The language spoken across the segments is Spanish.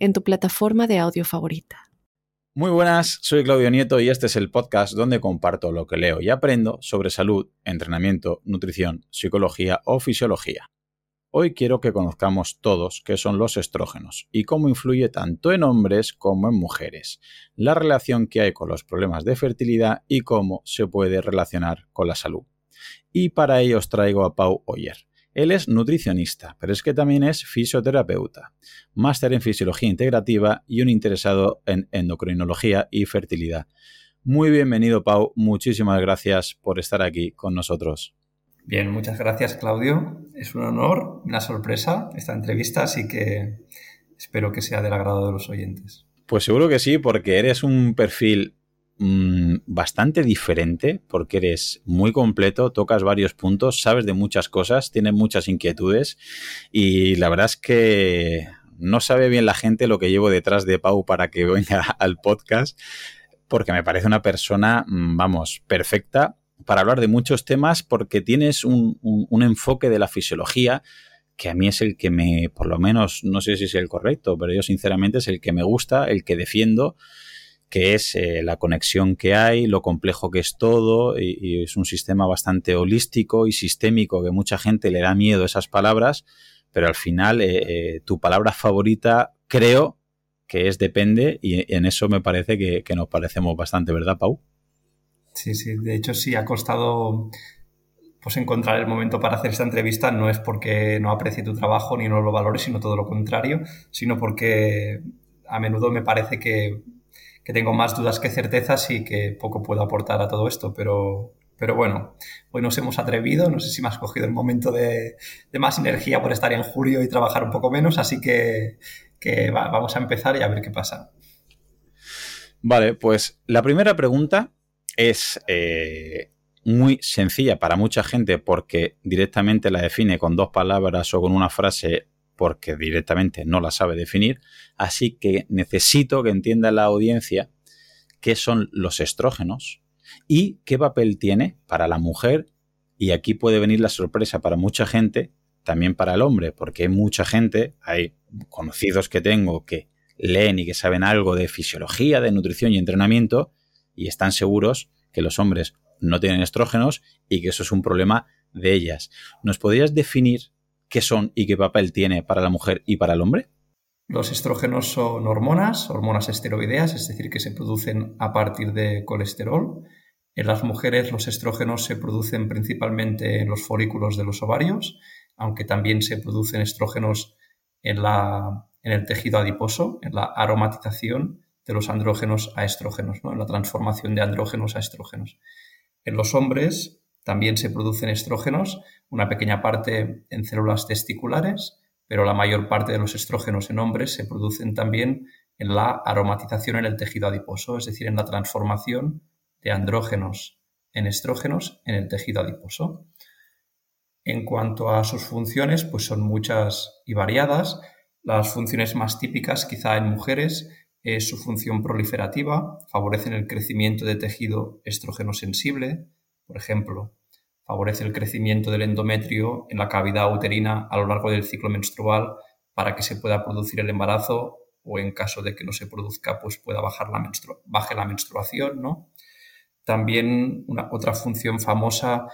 en tu plataforma de audio favorita. Muy buenas, soy Claudio Nieto y este es el podcast donde comparto lo que leo y aprendo sobre salud, entrenamiento, nutrición, psicología o fisiología. Hoy quiero que conozcamos todos qué son los estrógenos y cómo influye tanto en hombres como en mujeres, la relación que hay con los problemas de fertilidad y cómo se puede relacionar con la salud. Y para ello os traigo a Pau Oyer. Él es nutricionista, pero es que también es fisioterapeuta, máster en fisiología integrativa y un interesado en endocrinología y fertilidad. Muy bienvenido, Pau. Muchísimas gracias por estar aquí con nosotros. Bien, muchas gracias, Claudio. Es un honor, una sorpresa esta entrevista, así que espero que sea del agrado de los oyentes. Pues seguro que sí, porque eres un perfil mmm, bastante diferente, porque eres muy completo, tocas varios puntos, sabes de muchas cosas, tienes muchas inquietudes y la verdad es que no sabe bien la gente lo que llevo detrás de Pau para que venga al podcast, porque me parece una persona, vamos, perfecta para hablar de muchos temas porque tienes un, un, enfoque de la fisiología que a mí es el que me, por lo menos, no sé si es el correcto, pero yo sinceramente es el que me gusta, el que defiendo, que es eh, la conexión que hay, lo complejo que es todo, y, es un sistema bastante holístico y sistémico que mucha gente le da miedo a esas palabras, pero al final eh, eh, tu palabra favorita creo que es depende y en eso me parece que, que nos parecemos bastante, ¿verdad, Pau? Sí, sí, de hecho sí, ha costado pues encontrar el momento para hacer esta entrevista no es porque no aprecie tu trabajo ni no lo valore, sino todo lo contrario, sino porque a menudo me parece que, tengo más dudas que certezas y que poco puedo aportar a todo esto, pero, pero bueno, hoy nos hemos atrevido, no sé si me has cogido el momento de, más energía por estar en julio y trabajar un poco menos, así que, vamos a empezar y a ver qué pasa. Vale, pues la primera pregunta es eh, muy sencilla para mucha gente porque directamente la define con dos palabras o con una frase porque directamente no la sabe definir. Así que necesito que entienda la audiencia qué son los estrógenos y qué papel tiene para la mujer. Y aquí puede venir la sorpresa para mucha gente, también para el hombre, porque hay mucha gente, hay conocidos que tengo que leen y que saben algo de fisiología, de nutrición y entrenamiento, y están seguros que los hombres no tienen estrógenos y que eso es un problema de ellas. ¿Nos podrías definir qué son y qué papel tiene para la mujer y para el hombre? Los estrógenos son hormonas, hormonas esteroideas, es decir, que se producen a partir de colesterol. En las mujeres los estrógenos se producen principalmente en los folículos de los ovarios, aunque también se producen estrógenos en, la, en el tejido adiposo, en la aromatización de los andrógenos a estrógenos, ¿no? en la transformación de andrógenos a estrógenos. En los hombres también se producen estrógenos, una pequeña parte en células testiculares, pero la mayor parte de los estrógenos en hombres se producen también en la aromatización en el tejido adiposo, es decir, en la transformación de andrógenos en estrógenos en el tejido adiposo. En cuanto a sus funciones, pues son muchas y variadas. Las funciones más típicas, quizá en mujeres, es su función proliferativa, favorecen el crecimiento de tejido estrógeno sensible, por ejemplo, favorece el crecimiento del endometrio en la cavidad uterina a lo largo del ciclo menstrual para que se pueda producir el embarazo o en caso de que no se produzca, pues pueda bajar la baje la menstruación, ¿no? También otra función famosa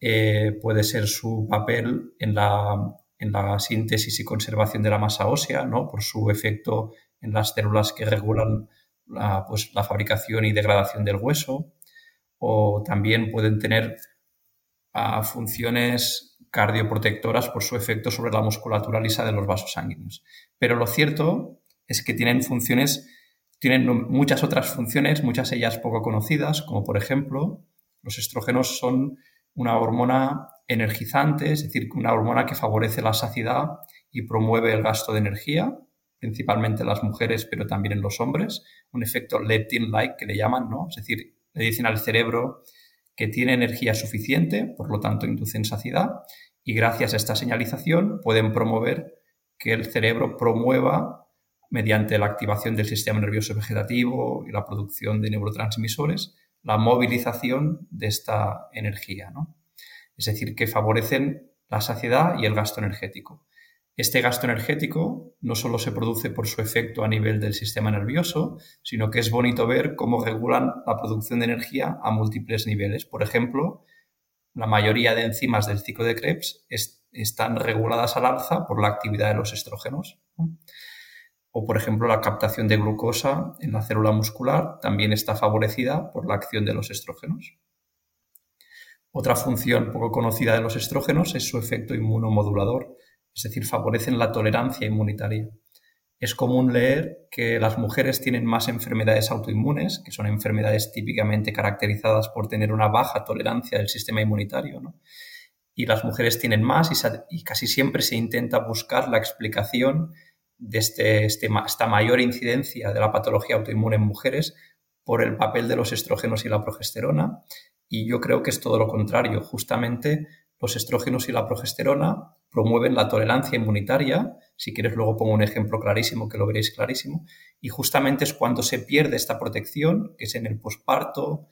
eh, puede ser su papel en la, en la síntesis y conservación de la masa ósea, ¿no? Por su efecto en las células que regulan la, pues, la fabricación y degradación del hueso, o también pueden tener ah, funciones cardioprotectoras por su efecto sobre la musculatura lisa de los vasos sanguíneos. Pero lo cierto es que tienen funciones, tienen muchas otras funciones, muchas ellas poco conocidas, como por ejemplo, los estrógenos son una hormona energizante, es decir, una hormona que favorece la saciedad y promueve el gasto de energía, principalmente en las mujeres, pero también en los hombres, un efecto leptin-like que le llaman, ¿no? Es decir, le dicen al cerebro que tiene energía suficiente, por lo tanto inducen saciedad, y gracias a esta señalización pueden promover que el cerebro promueva, mediante la activación del sistema nervioso vegetativo y la producción de neurotransmisores, la movilización de esta energía. ¿no? Es decir, que favorecen la saciedad y el gasto energético. Este gasto energético no solo se produce por su efecto a nivel del sistema nervioso, sino que es bonito ver cómo regulan la producción de energía a múltiples niveles. Por ejemplo, la mayoría de enzimas del ciclo de Krebs están reguladas al alza por la actividad de los estrógenos. O, por ejemplo, la captación de glucosa en la célula muscular también está favorecida por la acción de los estrógenos. Otra función poco conocida de los estrógenos es su efecto inmunomodulador, es decir, favorecen la tolerancia inmunitaria. Es común leer que las mujeres tienen más enfermedades autoinmunes, que son enfermedades típicamente caracterizadas por tener una baja tolerancia del sistema inmunitario, y las mujeres tienen más y, casi siempre se intenta buscar la explicación de este, este esta mayor incidencia de la patología autoinmune en mujeres por el papel de los estrógenos y la progesterona. Y yo creo que es todo lo contrario. Justamente los estrógenos y la progesterona promueven la tolerancia inmunitaria. Si quieres, luego pongo un ejemplo clarísimo que lo veréis clarísimo. Y justamente es cuando se pierde esta protección, que es en el posparto,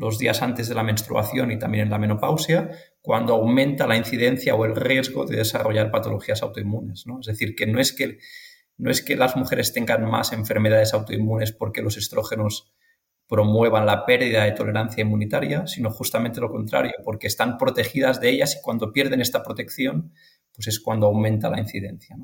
los días antes de la menstruación y también en la menopausia, cuando aumenta la incidencia o el riesgo de desarrollar patologías autoinmunes. ¿no? Es decir, que no es que, no es que las mujeres tengan más enfermedades autoinmunes porque los estrógenos promuevan la pérdida de tolerancia inmunitaria, sino justamente lo contrario, porque están protegidas de ellas y cuando pierden esta protección, pues es cuando aumenta la incidencia.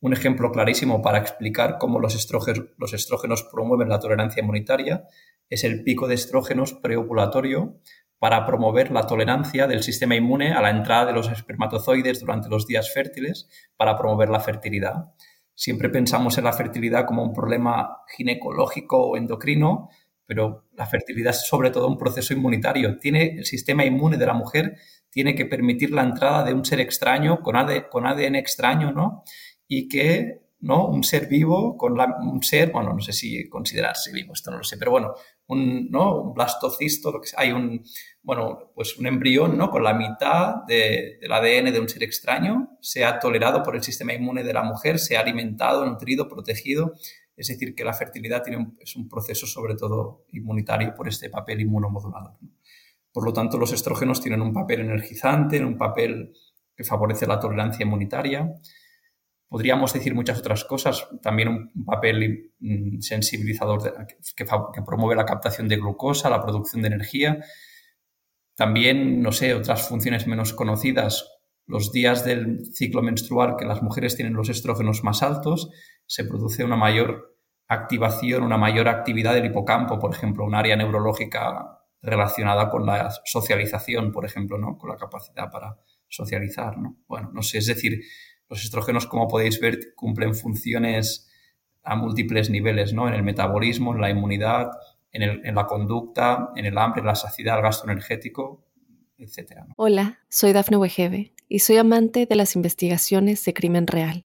Un ejemplo clarísimo para explicar cómo los estrógenos, los estrógenos promueven la tolerancia inmunitaria es el pico de estrógenos preovulatorio para promover la tolerancia del sistema inmune a la entrada de los espermatozoides durante los días fértiles para promover la fertilidad. Siempre pensamos en la fertilidad como un problema ginecológico o endocrino, pero la fertilidad es sobre todo un proceso inmunitario. Tiene el sistema inmune de la mujer tiene que permitir la entrada de un ser extraño con, ADN extraño, ¿no? Y que ¿no? Un ser vivo con un ser, bueno, no sé si considerarse vivo, esto no lo sé, pero bueno, un, ¿no? un blastocisto, hay un, bueno, pues un embrión, ¿no? Con la mitad del ADN de un ser extraño, sea tolerado por el sistema inmune de la mujer, sea alimentado, nutrido, protegido, es decir, que la fertilidad es un proceso sobre todo inmunitario por este papel inmunomodulador. Por lo tanto, los estrógenos tienen un papel energizante, un papel que favorece la tolerancia inmunitaria. Podríamos decir muchas otras cosas, también un papel mm, sensibilizador que, promueve la captación de glucosa, la producción de energía. También, no sé, otras funciones menos conocidas, los días del ciclo menstrual que las mujeres tienen los estrógenos más altos, se produce una mayor activación, una mayor actividad del hipocampo, por ejemplo, un área neurológica relacionada con la socialización, por ejemplo, ¿no? con la capacidad para socializar. ¿no? Bueno, no sé, es decir, los estrógenos, como podéis ver, cumplen funciones a múltiples niveles, ¿no? En el metabolismo, en la inmunidad, en, la conducta, en el hambre, la saciedad, el gasto energético, etc. Hola, soy Dafne Wegebe y soy amante de las investigaciones de crimen real.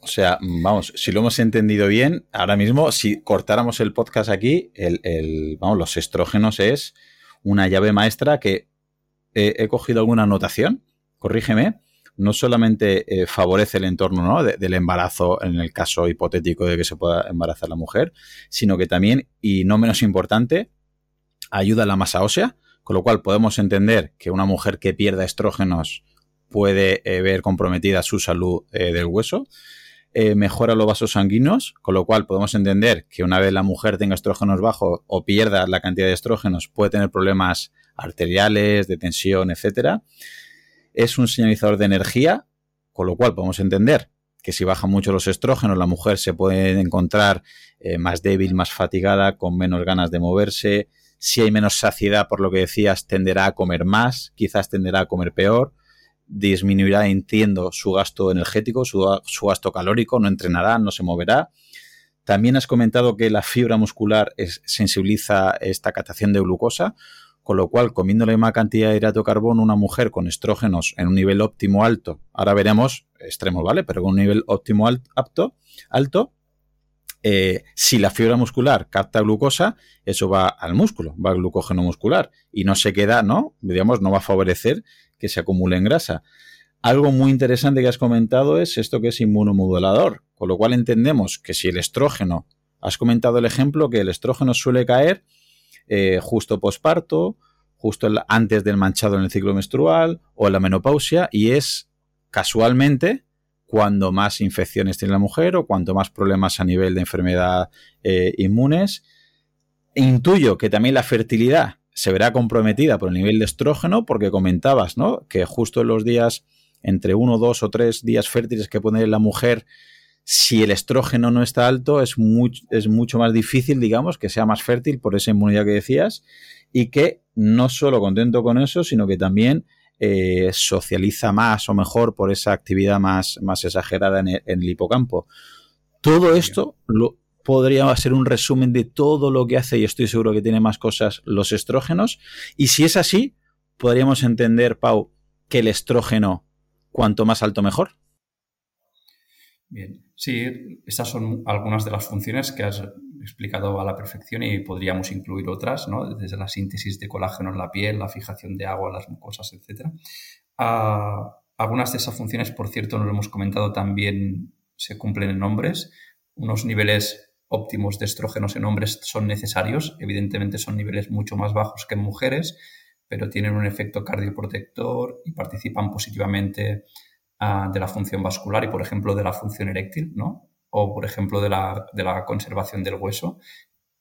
O sea, vamos, si lo hemos entendido bien, ahora mismo, si cortáramos el podcast aquí, el, vamos, los estrógenos es una llave maestra que he cogido alguna anotación, corrígeme, no solamente eh, favorece el entorno del embarazo en el caso hipotético de que se pueda embarazar la mujer, sino que también, y no menos importante, ayuda a la masa ósea, con lo cual podemos entender que una mujer que pierda estrógenos puede eh, ver comprometida su salud eh, del hueso. Mejora los vasos sanguíneos, con lo cual podemos entender que una vez la mujer tenga estrógenos bajos o pierda la cantidad de estrógenos, puede tener problemas arteriales, de tensión, etcétera es un señalizador de energía, con lo cual podemos entender que si bajan mucho los estrógenos, la mujer se puede encontrar eh, más débil, más fatigada, con menos ganas de moverse. Si hay menos saciedad, por lo que decías, tenderá a comer más, quizás tenderá a comer peor. Disminuirá, entiendo, su gasto energético, su, gasto calórico, no entrenará, no se moverá. También has comentado que la fibra muscular sensibiliza esta captación de glucosa, con lo cual comiendo la misma cantidad de hidrato de carbono, una mujer con estrógenos en un nivel óptimo alto, ahora veremos extremos, ¿vale? Pero con un nivel óptimo alto, alto eh, si la fibra muscular capta glucosa, eso va al músculo, va al glucógeno muscular y no se queda, ¿no? Digamos, no va a favorecer que se acumule en grasa. Algo muy interesante que has comentado es esto que es inmunomodulador, con lo cual entendemos que si el estrógeno, has comentado el ejemplo que el estrógeno suele caer eh, justo posparto, justo antes del manchado en el ciclo menstrual o en la menopausia y es casualmente cuando más infecciones tiene la mujer o cuanto más problemas a nivel de enfermedad eh, inmunes. Intuyo que también la fertilidad se verá comprometida por el nivel de estrógeno porque comentabas, ¿no? Que justo en los días entre uno, dos o tres días fértiles que puede la mujer si el estrógeno no está alto, es, es mucho más difícil, digamos, que sea más fértil por esa inmunidad que decías y que no solo contento con eso, sino que también eh, socializa más o mejor por esa actividad más, más exagerada en el, hipocampo. Todo esto lo, podría ser un resumen de todo lo que hace, y estoy seguro que tiene más cosas, los estrógenos. Y si es así, podríamos entender, Pau, que el estrógeno, cuanto más alto, mejor. Bien, sí, estas son algunas de las funciones que has explicado a la perfección y podríamos incluir otras, ¿no? Desde la síntesis de colágeno en la piel, la fijación de agua las mucosas, etc. Ah, algunas de esas funciones, por cierto, no lo hemos comentado, también se cumplen en hombres. Unos niveles óptimos de estrógenos en hombres son necesarios, evidentemente son niveles mucho más bajos que en mujeres, pero tienen un efecto cardioprotector y participan positivamente de la función vascular y, por ejemplo, de la función eréctil, ¿no? O, por ejemplo, de la, conservación del hueso,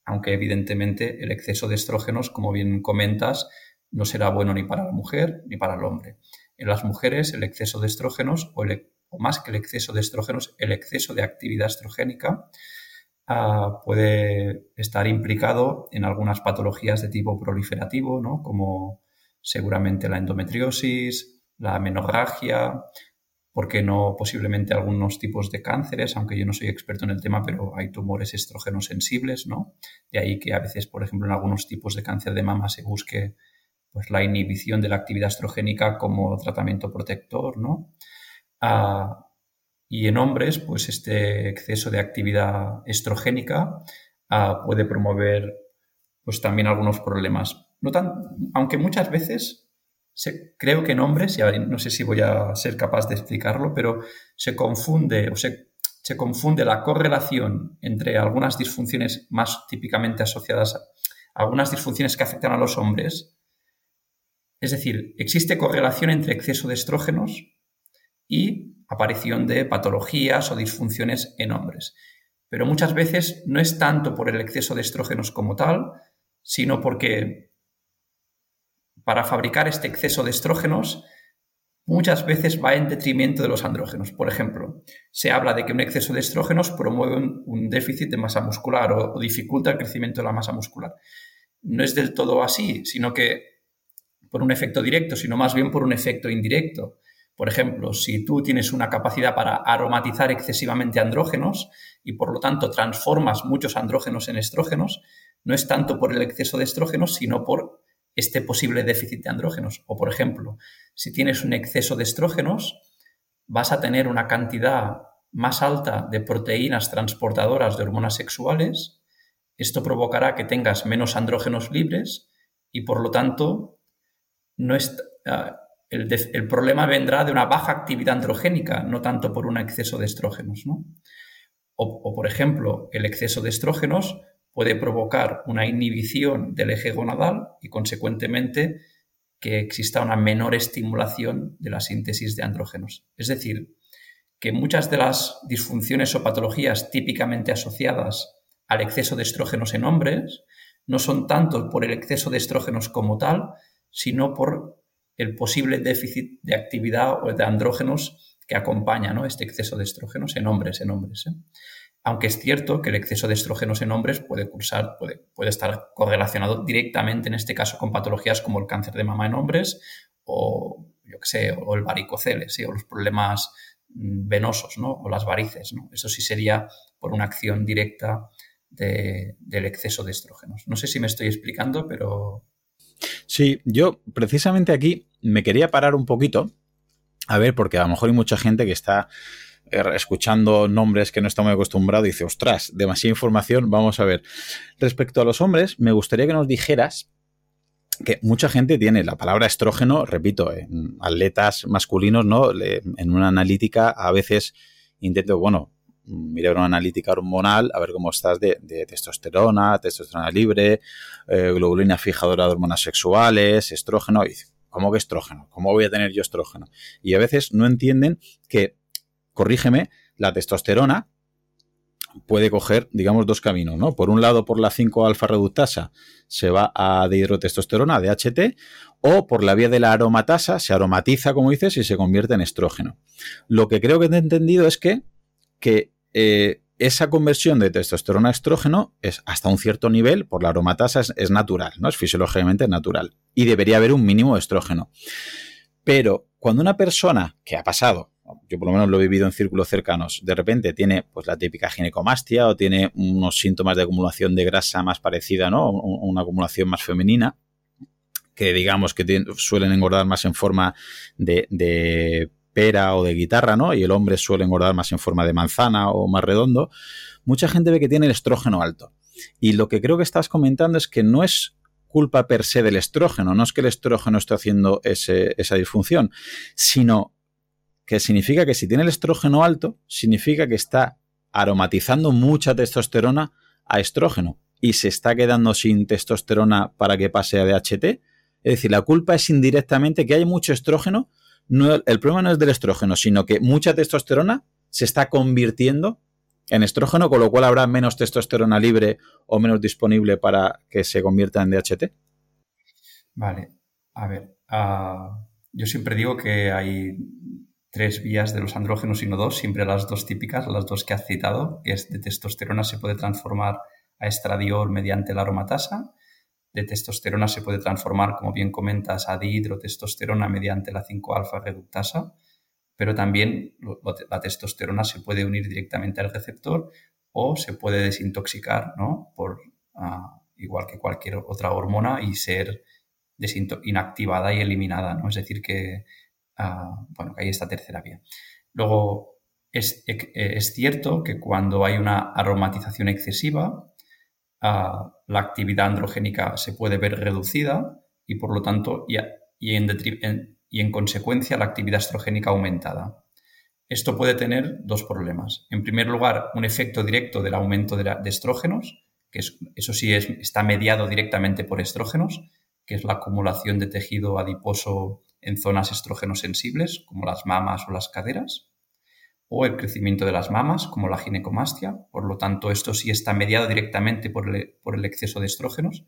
aunque evidentemente el exceso de estrógenos, como bien comentas, no será bueno ni para la mujer ni para el hombre. En las mujeres, el exceso de estrógenos, o, más que el exceso de estrógenos, el exceso de actividad estrogénica, ah, puede estar implicado en algunas patologías de tipo proliferativo, ¿no? como seguramente la endometriosis, la menorragia, porque no posiblemente algunos tipos de cánceres, aunque yo no soy experto en el tema, pero hay tumores estrógenos sensibles, ¿no? De ahí que a veces, por ejemplo, en algunos tipos de cáncer de mama se busque pues, la inhibición de la actividad estrogénica como tratamiento protector, ¿no? Ah, y en hombres, pues este exceso de actividad estrogénica ah, puede promover pues también algunos problemas. No tan, aunque muchas veces creo que en hombres, y no sé si voy a ser capaz de explicarlo, pero se confunde o se, se confunde la correlación entre algunas disfunciones más típicamente asociadas a algunas disfunciones que afectan a los hombres. Es decir, existe correlación entre exceso de estrógenos y aparición de patologías o disfunciones en hombres. Pero muchas veces no es tanto por el exceso de estrógenos como tal, sino porque para fabricar este exceso de estrógenos muchas veces va en detrimento de los andrógenos. Por ejemplo, se habla de que un exceso de estrógenos promueve un, déficit de masa muscular o, dificulta el crecimiento de la masa muscular. No es del todo así, sino que por un efecto directo, sino más bien por un efecto indirecto. Por ejemplo, si tú tienes una capacidad para aromatizar excesivamente andrógenos y por lo tanto transformas muchos andrógenos en estrógenos, no es tanto por el exceso de estrógenos, sino por este posible déficit de andrógenos. O, por ejemplo, si tienes un exceso de estrógenos, vas a tener una cantidad más alta de proteínas transportadoras de hormonas sexuales. Esto provocará que tengas menos andrógenos libres y, por lo tanto, no ah, el, problema vendrá de una baja actividad androgénica, no tanto por un exceso de estrógenos. o, por ejemplo, el exceso de estrógenos puede provocar una inhibición del eje gonadal y, consecuentemente, que exista una menor estimulación de la síntesis de andrógenos. Es decir, que muchas de las disfunciones o patologías típicamente asociadas al exceso de estrógenos en hombres no son tanto por el exceso de estrógenos como tal, sino por el posible déficit de actividad o de andrógenos que acompaña ¿no? este exceso de estrógenos en hombres, en hombres. ¿eh? Aunque es cierto que el exceso de estrógenos en hombres puede cursar, puede, puede estar correlacionado directamente en este caso con patologías como el cáncer de mama en hombres o, yo qué sé, o el varicocele, ¿sí? o los problemas mm, venosos, ¿no? O las varices, ¿no? Eso sí sería por una acción directa del exceso de estrógenos. No sé si me estoy explicando, pero... Sí, yo precisamente aquí me quería parar un poquito, a ver, porque a lo mejor hay mucha gente que está eh, escuchando nombres que no está muy acostumbrado y dice, ostras, demasiada información, vamos a ver. Respecto a los hombres, me gustaría que nos dijeras que mucha gente tiene la palabra estrógeno, repito, en atletas masculinos, ¿no? En una analítica a veces intento, bueno, mirar una analítica hormonal, a ver cómo estás de, testosterona, testosterona libre, eh, globulina fijadora de hormonas sexuales, estrógeno. Y ¿cómo que estrógeno? ¿Cómo voy a tener yo estrógeno? Y a veces no entienden que, corrígeme, la testosterona puede coger, digamos, dos caminos, ¿no? Por un lado, por la 5-alfa reductasa se va a dihidrotestosterona, DHT, o por la vía de la aromatasa se aromatiza, como dices, y se convierte en estrógeno. Lo que creo que he entendido es que, que eh, esa conversión de testosterona a estrógeno es hasta un cierto nivel, por la aromatasa es, natural, ¿no? Es fisiológicamente natural. Y debería haber un mínimo de estrógeno. Pero cuando una persona que ha pasado, yo por lo menos lo he vivido en círculos cercanos, de repente tiene pues la típica ginecomastia o tiene unos síntomas de acumulación de grasa más parecida, ¿no? Una acumulación más femenina, que digamos que suelen engordar más en forma de pera o de guitarra, ¿no? Y el hombre suele engordar más en forma de manzana o más redondo. Mucha gente ve que tiene el estrógeno alto. Y lo que creo que estás comentando es que no es culpa per se del estrógeno, no es que el estrógeno esté haciendo esa disfunción, sino que significa que si tiene el estrógeno alto, significa que está aromatizando mucha testosterona a estrógeno y se está quedando sin testosterona para que pase a DHT. Es decir, la culpa es indirectamente que hay mucho estrógeno, el problema no es del estrógeno, sino que mucha testosterona se está convirtiendo en estrógeno, con lo cual habrá menos testosterona libre o menos disponible para que se convierta en DHT. Vale, a ver, ah, yo siempre digo que hay tres vías de los andrógenos y no dos, siempre las dos típicas, las dos que has citado, que es de testosterona se puede transformar a estradiol mediante la aromatasa de testosterona se puede transformar, como bien comentas, a dihidrotestosterona mediante la 5-alfa reductasa, pero también la testosterona se puede unir directamente al receptor o se puede desintoxicar, ¿no? Por, ah, igual que cualquier otra hormona y ser inactivada y eliminada, ¿no? Es decir, que, uh, bueno, hay esta tercera vía. Luego, es, es cierto que cuando hay una aromatización excesiva, la actividad androgénica se puede ver reducida y por lo tanto y, en, consecuencia la actividad estrogénica aumentada. Esto puede tener dos problemas. En primer lugar, un efecto directo del aumento de, estrógenos, que eso sí es, está mediado directamente por estrógenos, que es la acumulación de tejido adiposo en zonas estrógenos sensibles, como las mamas o las caderas o el crecimiento de las mamas, como la ginecomastia. Por lo tanto, esto sí está mediado directamente por el, exceso de estrógenos,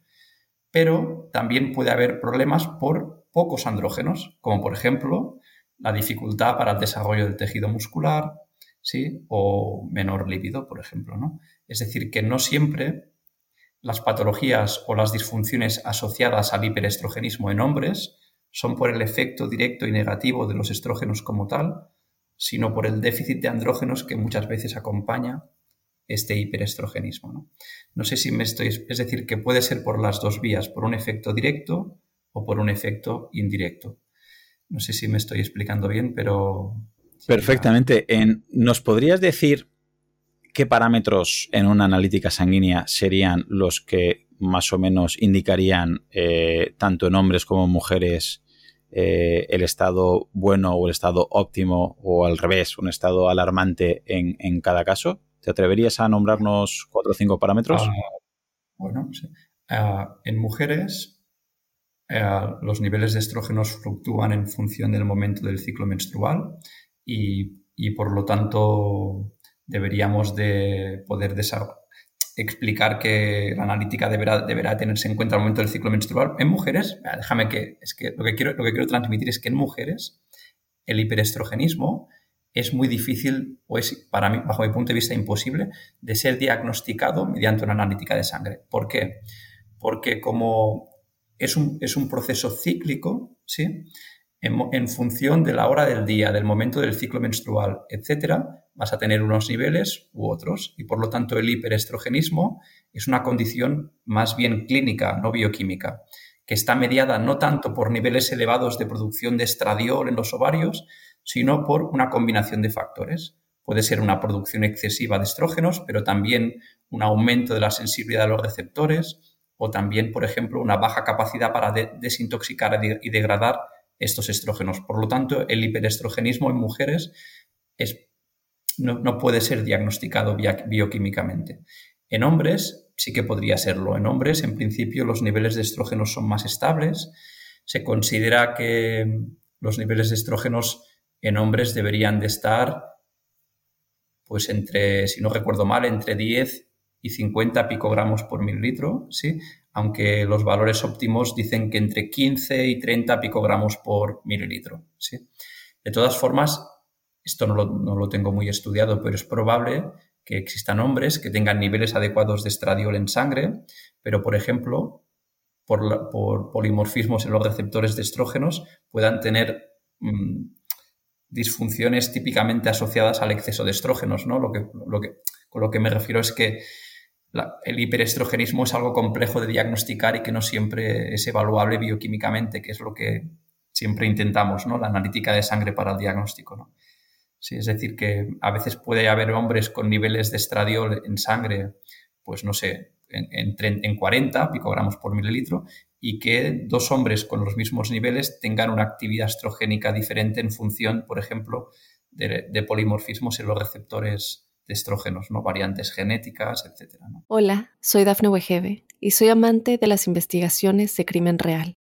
pero también puede haber problemas por pocos andrógenos, como por ejemplo la dificultad para el desarrollo del tejido muscular, ¿sí? o menor líbido, por ejemplo. ¿no? Es decir, que no siempre las patologías o las disfunciones asociadas al hiperestrogenismo en hombres son por el efecto directo y negativo de los estrógenos como tal, sino por el déficit de andrógenos que muchas veces acompaña este hiperestrogenismo. ¿no? sé si me estoy, es decir, que puede ser por las dos vías, por un efecto directo o por un efecto indirecto. No sé si me estoy explicando bien, pero... Perfectamente. ¿Nos podrías decir qué parámetros en una analítica sanguínea serían los que más o menos indicarían eh, tanto en hombres como en mujeres eh, el estado bueno o el estado óptimo o al revés, un estado alarmante en, cada caso? ¿Te atreverías a nombrarnos cuatro o cinco parámetros? Ah, bueno, ah, en mujeres eh, los niveles de estrógenos fluctúan en función del momento del ciclo menstrual y, y por lo tanto deberíamos de poder desarrollar explicar que la analítica deberá, deberá tenerse en cuenta al momento del ciclo menstrual. En mujeres, déjame que, es que lo que quiero, lo que quiero transmitir es que en mujeres el hiperestrogenismo es muy difícil, o es para mí, bajo mi punto de vista, imposible de ser diagnosticado mediante una analítica de sangre. ¿Por qué? Porque como es un, es un proceso cíclico, ¿sí? En, función de la hora del día, del momento del ciclo menstrual, etcétera, vas a tener unos niveles u otros. Y por lo tanto, el hiperestrogenismo es una condición más bien clínica, no bioquímica, que está mediada no tanto por niveles elevados de producción de estradiol en los ovarios, sino por una combinación de factores. Puede ser una producción excesiva de estrógenos, pero también un aumento de la sensibilidad de los receptores o también, por ejemplo, una baja capacidad para desintoxicar y degradar estos estrógenos. Por lo tanto, el hiperestrogenismo en mujeres no, puede ser diagnosticado bioquímicamente. En hombres sí que podría serlo. En hombres, en principio, los niveles de estrógenos son más estables. Se considera que los niveles de estrógenos en hombres deberían de estar, pues entre, si no recuerdo mal, entre 10 y 50 picogramos por mililitro, ¿sí? aunque los valores óptimos dicen que entre 15 y 30 picogramos por mililitro. ¿sí? De todas formas, esto no lo, tengo muy estudiado, pero es probable que existan hombres que tengan niveles adecuados de estradiol en sangre, pero por ejemplo, por, por polimorfismos en los receptores de estrógenos, puedan tener mm, disfunciones típicamente asociadas al exceso de estrógenos, ¿no? Lo que, lo que, con lo que me refiero es que el hiperestrogenismo es algo complejo de diagnosticar y que no siempre es evaluable bioquímicamente, que es lo que siempre intentamos, ¿no? La analítica de sangre para el diagnóstico, ¿no? Sí, es decir, que a veces puede haber hombres con niveles de estradiol en sangre, pues no sé, en, en 40 picogramos por mililitro y que dos hombres con los mismos niveles tengan una actividad estrogénica diferente en función, por ejemplo, de, polimorfismos en los receptores de estrógenos, ¿no? variantes genéticas, etc. Hola, soy Dafne Wegebe y soy amante de las investigaciones de crimen real.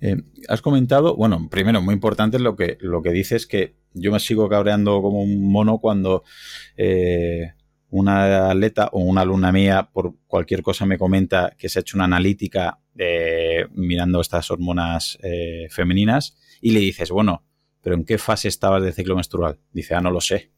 Eh, has comentado, bueno, primero, muy importante lo que, lo que dices, que yo me sigo cabreando como un mono cuando eh, una atleta o una alumna mía por cualquier cosa me comenta que se ha hecho una analítica mirando estas hormonas eh, femeninas y le dices, bueno, pero ¿en qué fase estabas de ciclo menstrual? Dice, ah, no lo sé.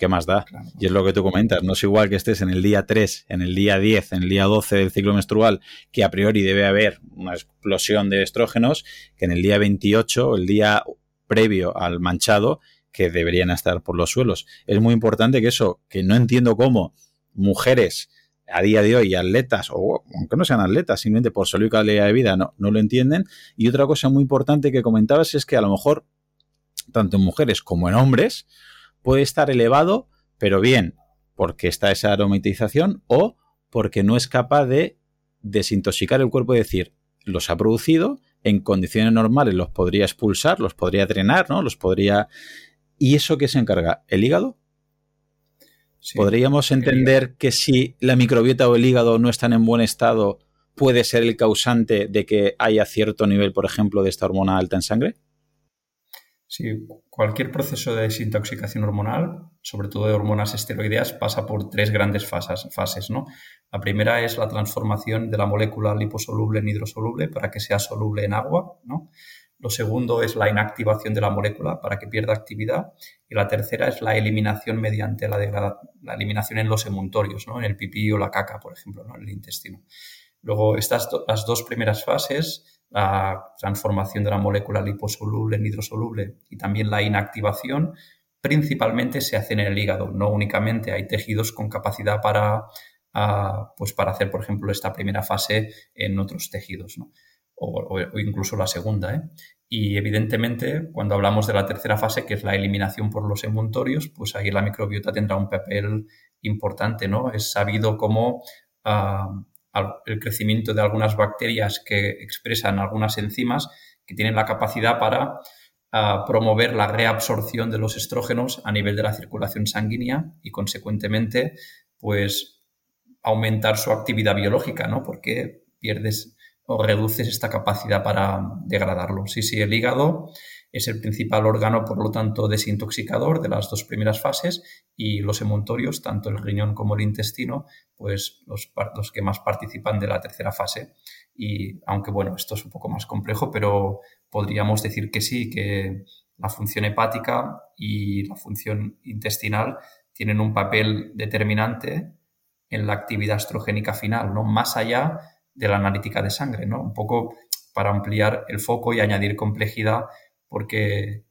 ¿Qué más da? Y es lo que tú comentas, no es igual que estés en el día 3, en el día 10, en el día 12 del ciclo menstrual, que a priori debe haber una explosión de estrógenos, que en el día 28, el día previo al manchado, que deberían estar por los suelos. Es muy importante que eso, que no entiendo cómo mujeres a día de hoy atletas, o aunque no sean atletas, simplemente por salud y calidad de vida, no, no lo entienden. Y otra cosa muy importante que comentabas es que a lo mejor, tanto en mujeres como en hombres, puede estar elevado, pero bien porque está esa aromatización o porque no es capaz de desintoxicar el cuerpo y decir, los ha producido, en condiciones normales los podría expulsar, los podría drenar, ¿no? Los podría... ¿Y eso qué se encarga? ¿El hígado? ¿Podríamos entender que si la microbiota o el hígado no están en buen estado, puede ser el causante de que haya cierto nivel, por ejemplo, de esta hormona alta en sangre? Sí, cualquier proceso de desintoxicación hormonal, sobre todo de hormonas esteroideas, pasa por tres grandes fases, fases ¿no? La primera es la transformación de la molécula liposoluble en hidrosoluble para que sea soluble en agua, ¿no? Lo segundo es la inactivación de la molécula para que pierda actividad. Y la tercera es la eliminación mediante la, la eliminación en los emuntorios, ¿no? en el pipí o la caca, por ejemplo, ¿no? en el intestino. Luego, estas las dos primeras fases, la transformación de la molécula liposoluble en hidrosoluble y también la inactivación, principalmente se hacen en el hígado. No únicamente hay tejidos con capacidad para, ah, pues para hacer, por ejemplo, esta primera fase en otros tejidos. ¿no? o, incluso la segunda. ¿eh? Y evidentemente, cuando hablamos de la tercera fase, que es la eliminación por los emuntorios, pues ahí la microbiota tendrá un papel importante, ¿no? Es sabido cómo ah, el crecimiento de algunas bacterias que expresan algunas enzimas que tienen la capacidad para ah, promover la reabsorción de los estrógenos a nivel de la circulación sanguínea y, consecuentemente, pues aumentar su actividad biológica, ¿no? Porque pierdes o reduces esta capacidad para degradarlo. Sí, sí, el hígado es el principal órgano, por lo tanto, desintoxicador de las dos primeras fases y los emontorios, tanto el riñón como el intestino, pues los, los que más participan de la tercera fase. Y aunque, bueno, esto es un poco más complejo, pero podríamos decir que sí, que la función hepática y la función intestinal tienen un papel determinante en la actividad estrogénica final, ¿no? Más allá de la analítica de sangre, ¿no? Un poco para ampliar el foco y añadir complejidad, porque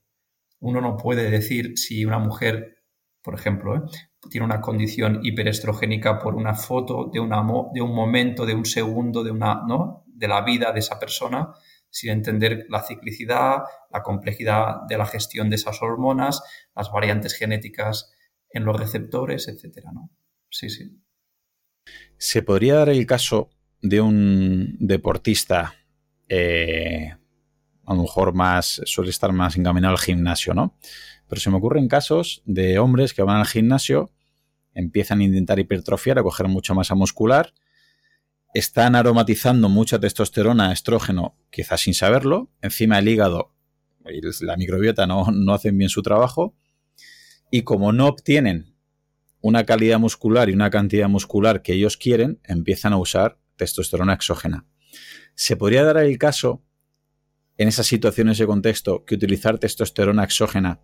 uno no puede decir si una mujer, por ejemplo, ¿eh? tiene una condición hiperestrogénica por una foto de, de un momento, de un segundo, de, una, ¿no? de la vida de esa persona, sin entender la ciclicidad, la complejidad de la gestión de esas hormonas, las variantes genéticas en los receptores, etcétera, ¿no? Sí, sí. Se podría dar el caso de un deportista, eh, a lo mejor más, suele estar más encaminado al gimnasio, ¿no? Pero se me ocurren casos de hombres que van al gimnasio, empiezan a intentar hipertrofiar, a coger mucha masa muscular, están aromatizando mucha testosterona, estrógeno, quizás sin saberlo, encima el hígado y la microbiota no, no hacen bien su trabajo, y como no obtienen una calidad muscular y una cantidad muscular que ellos quieren, empiezan a usar testosterona exógena. Se podría dar el caso, en esas situaciones de contexto, que utilizar testosterona exógena,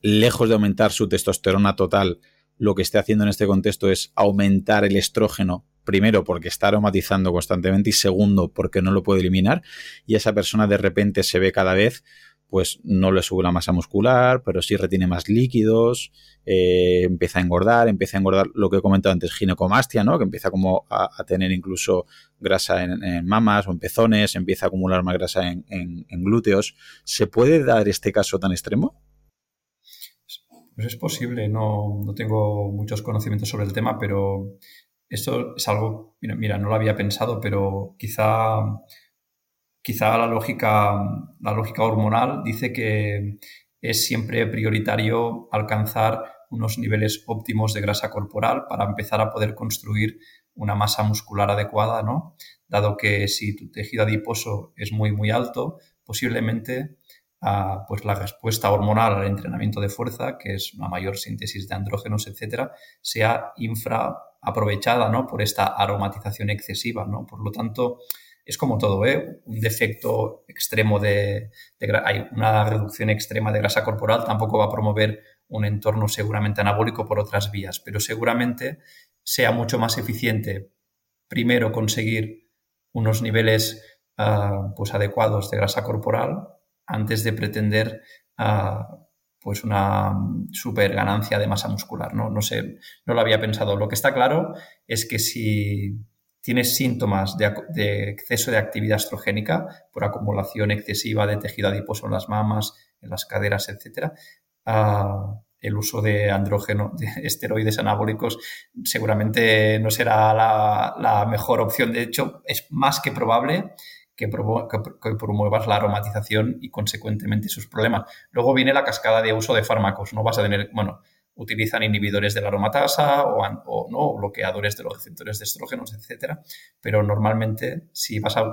lejos de aumentar su testosterona total, lo que esté haciendo en este contexto es aumentar el estrógeno, primero porque está aromatizando constantemente y segundo porque no lo puede eliminar y esa persona de repente se ve cada vez pues no le sube la masa muscular, pero sí retiene más líquidos, eh, empieza a engordar, empieza a engordar lo que he comentado antes, ginecomastia, ¿no? Que empieza como a, tener incluso grasa en, mamas o en pezones, empieza a acumular más grasa en, glúteos. ¿Se puede dar este caso tan extremo? Pues es posible, no, no tengo muchos conocimientos sobre el tema, pero esto es algo, mira, no lo había pensado, pero quizá quizá la lógica, la lógica hormonal dice que es siempre prioritario alcanzar unos niveles óptimos de grasa corporal para empezar a poder construir una masa muscular adecuada, ¿no? Dado que si tu tejido adiposo es muy, muy alto, posiblemente ah, pues la respuesta hormonal al entrenamiento de fuerza, que es una mayor síntesis de andrógenos, etcétera, sea infra aprovechada, ¿no? Por esta aromatización excesiva, ¿no? Por lo tanto, es como todo, ¿eh? Un defecto extremo de, hay una reducción extrema de grasa corporal tampoco va a promover un entorno seguramente anabólico por otras vías, pero seguramente sea mucho más eficiente primero conseguir unos niveles ah, pues adecuados de grasa corporal antes de pretender ah, pues una super ganancia de masa muscular. ¿no? no sé, no lo había pensado. Lo que está claro es que si tienes síntomas de, exceso de actividad estrogénica por acumulación excesiva de tejido adiposo en las mamas, en las caderas, etc., ah, el uso de andrógeno, de esteroides anabólicos, seguramente no será la, mejor opción. De hecho, es más que probable que, que, promuevas la aromatización y consecuentemente sus problemas. Luego viene la cascada de uso de fármacos. No vas a tener, bueno, utilizan inhibidores de la aromatasa o, no, bloqueadores de los receptores de estrógenos, etcétera. Pero normalmente, si vas a,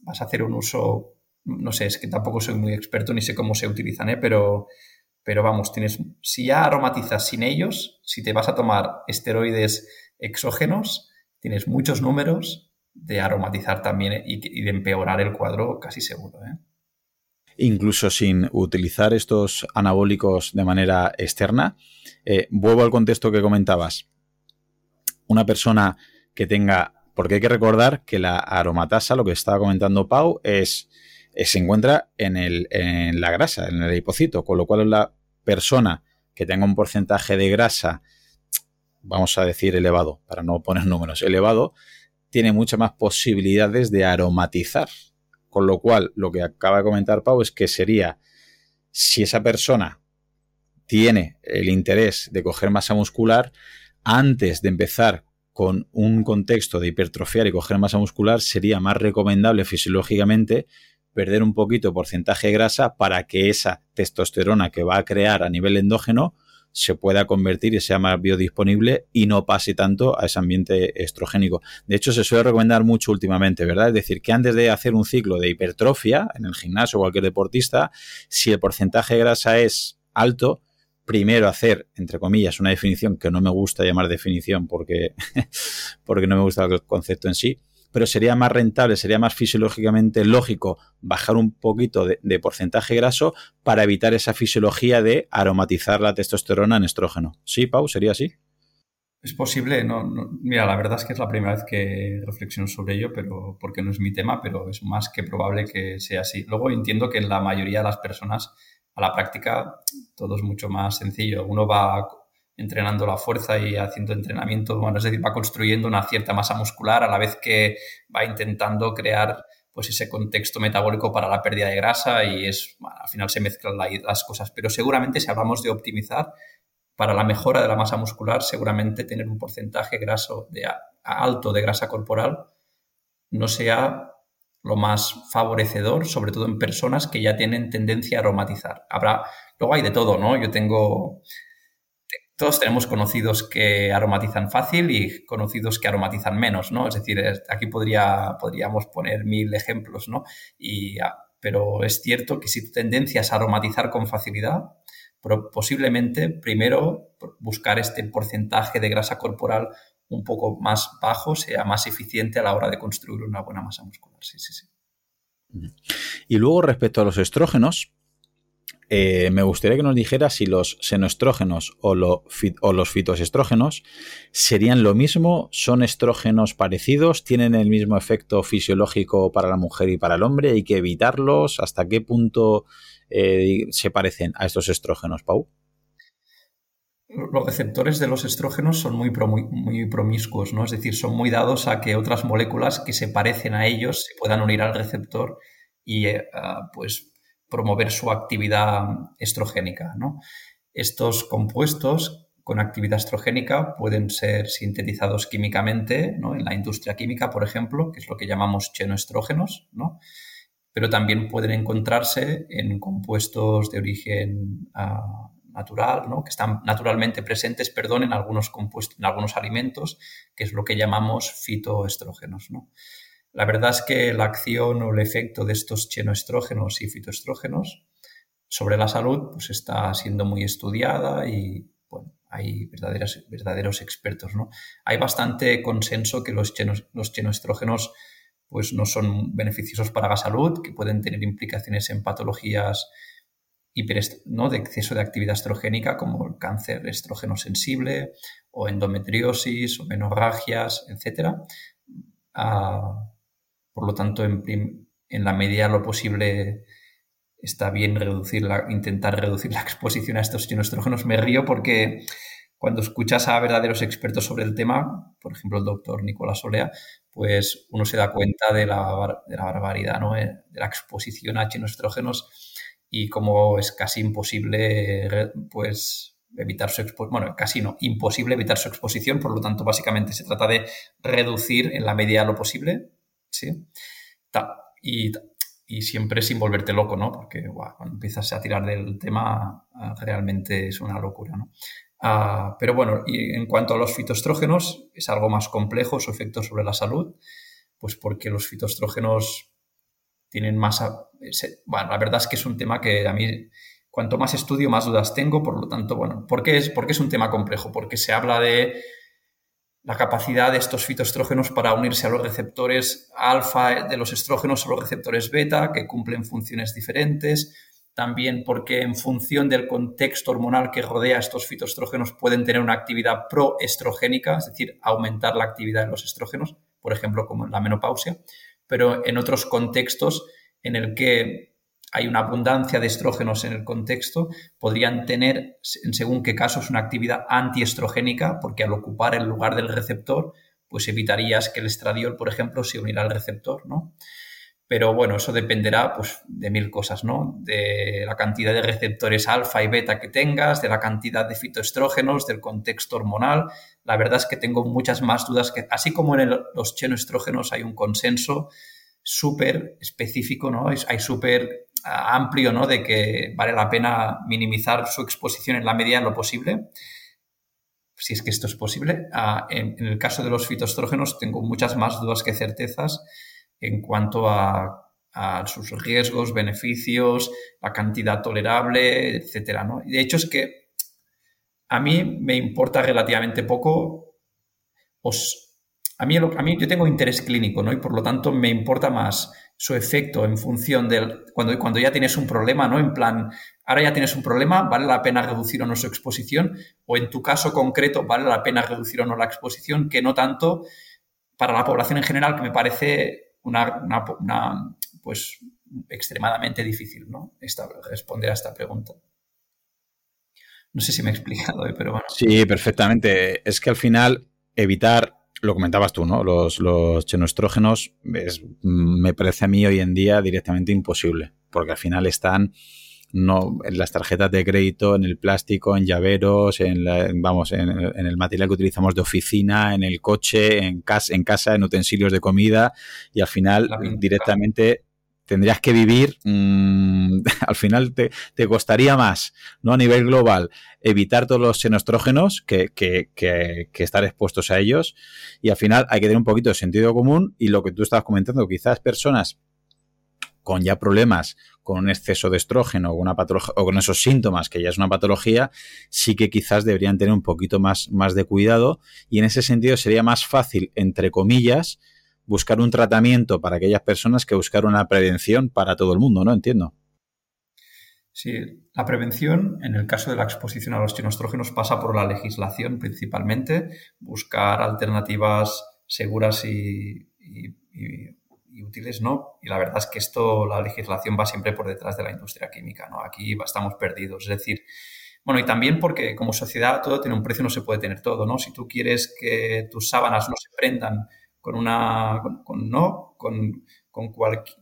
vas a hacer un uso, no sé, es que tampoco soy muy experto ni sé cómo se utilizan, ¿eh? pero, pero vamos, tienes, si ya aromatizas sin ellos, si te vas a tomar esteroides exógenos, tienes muchos números de aromatizar también y, y de empeorar el cuadro casi seguro. ¿eh? Incluso sin utilizar estos anabólicos de manera externa. Eh, vuelvo al contexto que comentabas. Una persona que tenga, porque hay que recordar que la aromatasa, lo que estaba comentando Pau, es, se encuentra en, el, en la grasa, en el adipocito, con lo cual la persona que tenga un porcentaje de grasa, vamos a decir elevado, para no poner números, elevado, tiene muchas más posibilidades de aromatizar con lo cual, lo que acaba de comentar Pau es que sería, si esa persona tiene el interés de coger masa muscular, antes de empezar con un contexto de hipertrofiar y coger masa muscular, sería más recomendable fisiológicamente perder un poquito porcentaje de grasa para que esa testosterona que va a crear a nivel endógeno se pueda convertir y sea más biodisponible y no pase tanto a ese ambiente estrogénico. De hecho, se suele recomendar mucho últimamente, ¿verdad? Es decir, que antes de hacer un ciclo de hipertrofia en el gimnasio o cualquier deportista, si el porcentaje de grasa es alto, primero hacer, entre comillas, una definición que no me gusta llamar definición porque, porque no me gusta el concepto en sí, pero sería más rentable, sería más fisiológicamente lógico bajar un poquito de, porcentaje graso para evitar esa fisiología de aromatizar la testosterona en estrógeno. ¿Sí, Pau? ¿Sería así? Es posible, no, mira, la verdad es que es la primera vez que reflexiono sobre ello, pero porque no es mi tema, pero es más que probable que sea así. Luego entiendo que en la mayoría de las personas a la práctica todo es mucho más sencillo. Uno va entrenando la fuerza y haciendo entrenamiento, bueno, es decir, va construyendo una cierta masa muscular a la vez que va intentando crear pues ese contexto metabólico para la pérdida de grasa y es, al final se mezclan las cosas. Pero seguramente si hablamos de optimizar, para la mejora de la masa muscular, seguramente tener un porcentaje graso de alto de grasa corporal no sea lo más favorecedor, sobre todo en personas que ya tienen tendencia a aromatizar. Habrá, luego hay de todo, ¿no? Yo tengo, tenemos conocidos que aromatizan fácil y conocidos que aromatizan menos, ¿no? Es decir, aquí podría, podríamos poner mil ejemplos, ¿no? Y, ah, pero es cierto que si tu tendencia es aromatizar con facilidad, posiblemente primero buscar este porcentaje de grasa corporal un poco más bajo sea más eficiente a la hora de construir una buena masa muscular. Sí, sí, sí. Y luego respecto a los estrógenos, eh, me gustaría que nos dijera si los senoestrógenos o, los fitosestrógenos serían lo mismo, son estrógenos parecidos, tienen el mismo efecto fisiológico para la mujer y para el hombre, hay que evitarlos, hasta qué punto eh, se parecen a estos estrógenos, Pau los receptores de los estrógenos son muy, promiscuos, ¿no? Es decir, son muy dados a que otras moléculas que se parecen a ellos se puedan unir al receptor y eh, pues promover su actividad estrogénica, ¿no? Estos compuestos con actividad estrogénica pueden ser sintetizados químicamente, ¿no? En la industria química, por ejemplo, que es lo que llamamos chenoestrógenos, ¿no? Pero también pueden encontrarse en compuestos de origen ah, natural, que están naturalmente presentes, perdón, en algunos compuestos, en algunos alimentos, que es lo que llamamos fitoestrógenos. ¿no? La verdad es que la acción o el efecto de estos chenoestrógenos y fitoestrógenos sobre la salud pues está siendo muy estudiada y bueno, hay verdaderos, verdaderos expertos. ¿no? Hay bastante consenso que los, chenos, los chenoestrógenos pues no son beneficiosos para la salud, que pueden tener implicaciones en patologías de exceso de actividad estrogénica como cáncer estrógeno sensible o endometriosis o menorragias, etc. por lo tanto, en, la medida de lo posible está bien reducir intentar reducir la exposición a estos estrógenos. Me río porque cuando escuchas a verdaderos expertos sobre el tema, por ejemplo el doctor Nicolás Olea, pues uno se da cuenta de la, de la barbaridad, ¿no? Eh, de la exposición a estrógenos y como es casi imposible pues evitar su exposición, bueno, casi no, imposible evitar su exposición, por lo tanto, básicamente se trata de reducir en la medida lo posible, ¿sí? Y, y siempre sin volverte loco, ¿no? Porque cuando empiezas a tirar del tema ah, realmente es una locura, ¿no? Ah, pero bueno, y en cuanto a los fitoestrógenos, es algo más complejo su efecto sobre la salud, pues porque los fitoestrógenos tienen más... Bueno, la verdad es que es un tema que a mí, cuanto más estudio, más dudas tengo, por lo tanto, bueno, ¿por qué es, por es un tema complejo? Porque se habla de la capacidad de estos fitoestrógenos para unirse a los receptores alfa de los estrógenos o los receptores beta, que cumplen funciones diferentes. También porque en función del contexto hormonal que rodea estos fitoestrógenos pueden tener una actividad proestrogénica, es decir, aumentar la actividad de los estrógenos, por ejemplo, como en la menopausia pero en otros contextos en el que hay una abundancia de estrógenos en el contexto, podrían tener, en según qué casos, una actividad antiestrogénica, porque al ocupar el lugar del receptor, pues evitarías que el estradiol, por ejemplo, se uniera al receptor, ¿no? Pero bueno, eso dependerá pues, de mil cosas, ¿no? De la cantidad de receptores alfa y beta que tengas, de la cantidad de fitoestrógenos, del contexto hormonal. La verdad es que tengo muchas más dudas que, así como en los chenoestrógenos hay un consenso, súper específico, ¿no? hay súper ah, amplio, ¿no? De que vale la pena minimizar su exposición en la medida de lo posible si es que esto es posible. Ah, en, el caso de los fitoestrógenos tengo muchas más dudas que certezas en cuanto a, sus riesgos, beneficios, la cantidad tolerable, etcétera. ¿no? De hecho, es que a mí me importa relativamente poco. A, mí, a mí yo tengo interés clínico, ¿no? Y por lo tanto me importa más su efecto en función del cuando, cuando ya tienes un problema, ¿no? En plan, ahora ya tienes un problema, ¿vale la pena reducir o no su exposición? O en tu caso concreto, ¿vale la pena reducir o no la exposición? Que no tanto para la población en general, que me parece una, pues extremadamente difícil, ¿no? responder a esta pregunta. No sé si me he explicado, ¿eh? pero bueno. Sí, perfectamente. Es que al final evitar lo comentabas tú, ¿no? Los, los xenoestrógenos me parece a mí hoy en día directamente imposible, porque al final están no en las tarjetas de crédito, en el plástico, en llaveros, en vamos, en, el material que utilizamos de oficina, en el coche, en casa, en casa, en utensilios de comida, y al final directamente tendrías que vivir, mm, al final te, costaría más, ¿no? A nivel global, evitar todos los xenostrógenos que, que, que, que, estar expuestos a ellos. Y al final hay que tener un poquito de sentido común y lo que tú estabas comentando, quizás personas con ya problemas con un exceso de estrógeno o, una o con esos síntomas, que ya es una patología, sí que quizás deberían tener un poquito más, más de cuidado y en ese sentido sería más fácil, entre comillas, buscar un tratamiento para aquellas personas que buscar una prevención para todo el mundo, ¿no? Entiendo. Sí, la prevención, en el caso de la exposición a los chinostrógenos, pasa por la legislación principalmente, buscar alternativas seguras y, útiles, ¿no? Y la verdad es que esto, la legislación va siempre por detrás de la industria química, ¿no? Aquí estamos perdidos. Es decir, bueno, y también porque como sociedad todo tiene un precio, no se puede tener todo, ¿no? Si tú quieres que tus sábanas no se prendan con una, con, ¿no? Con, con,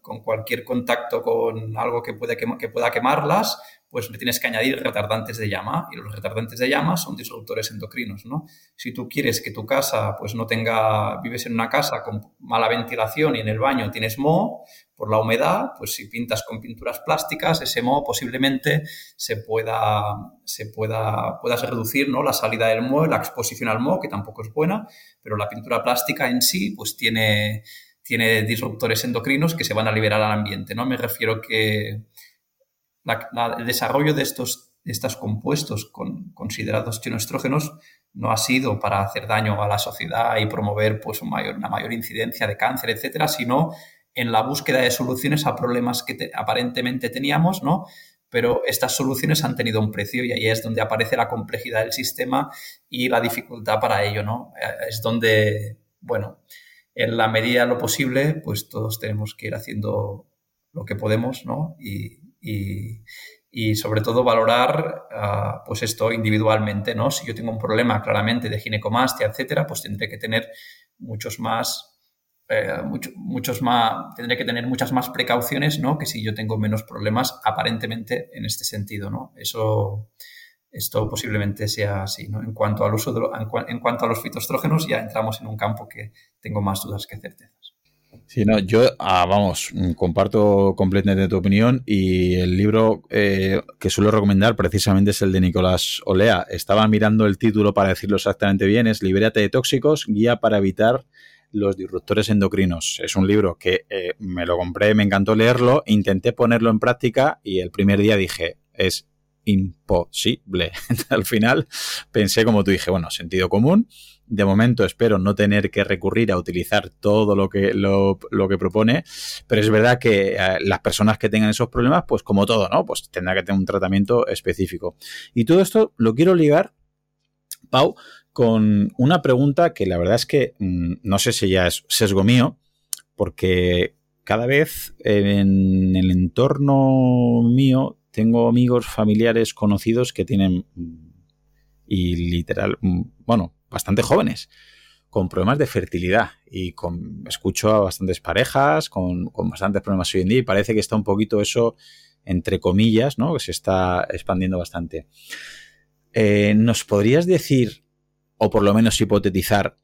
con, cualquier contacto con algo que, puede que pueda quemarlas, pues tienes que añadir retardantes de llama y los retardantes de llama son disruptores endocrinos, ¿no? Si tú quieres que tu casa pues no tenga, vives en una casa con mala ventilación y en el baño tienes moho por la humedad, pues si pintas con pinturas plásticas, ese moho posiblemente se pueda, se pueda, puedas reducir, ¿no? La salida del moho, la exposición al moho, que tampoco es buena, pero la pintura plástica en sí pues tiene, tiene disruptores endocrinos que se van a liberar al ambiente, ¿no? Me refiero que el desarrollo de estos, estos compuestos con, considerados xenoestrógenos no ha sido para hacer daño a la sociedad y promover pues, mayor, una mayor incidencia de cáncer, etcétera, sino en la búsqueda de soluciones a problemas que aparentemente teníamos, ¿no? Pero estas soluciones han tenido un precio y ahí es donde aparece la complejidad del sistema y la dificultad para ello, ¿no? Eh, es donde, bueno, en la medida de lo posible, pues todos tenemos que ir haciendo lo que podemos, ¿no? Y, y, sobre todo valorar ah, pues esto individualmente, ¿no? Si yo tengo un problema claramente de ginecomastia, etcétera, pues tendré que tener muchos más, eh, muchos más, tendré que tener muchas más precauciones, ¿no? Que si yo tengo menos problemas aparentemente en este sentido, ¿no? Eso, esto posiblemente sea así, ¿no? En cuanto al uso de en, cuanto a los fitoestrógenos ya entramos en un campo que tengo más dudas que certezas. Sí, no, yo, ah, vamos, comparto completamente tu opinión y el libro eh, que suelo recomendar precisamente es el de Nicolás Olea. Estaba mirando el título para decirlo exactamente bien, es Libérate de tóxicos, guía para evitar los disruptores endocrinos. Es un libro que eh, me lo compré, me encantó leerlo, intenté ponerlo en práctica y el primer día dije, es imposible. Al final pensé, como tú dije, bueno, sentido común de momento espero no tener que recurrir a utilizar todo lo que, lo, que propone, pero es verdad que eh, las personas que tengan esos problemas, pues como todo, ¿no? Pues tendrá que tener un tratamiento específico. Y todo esto lo quiero ligar, Pau, con una pregunta que la verdad es que mm, no sé si ya es sesgo mío, porque cada vez en el entorno mío tengo amigos, familiares, conocidos que tienen y literal, mm, bueno, bastante jóvenes, con problemas de fertilidad. Y con, escucho a bastantes parejas con, bastantes problemas hoy en día y parece que está un poquito eso, entre comillas, ¿no? Que se está expandiendo bastante. Eh, ¿Nos podrías decir, o por lo menos hipotetizar,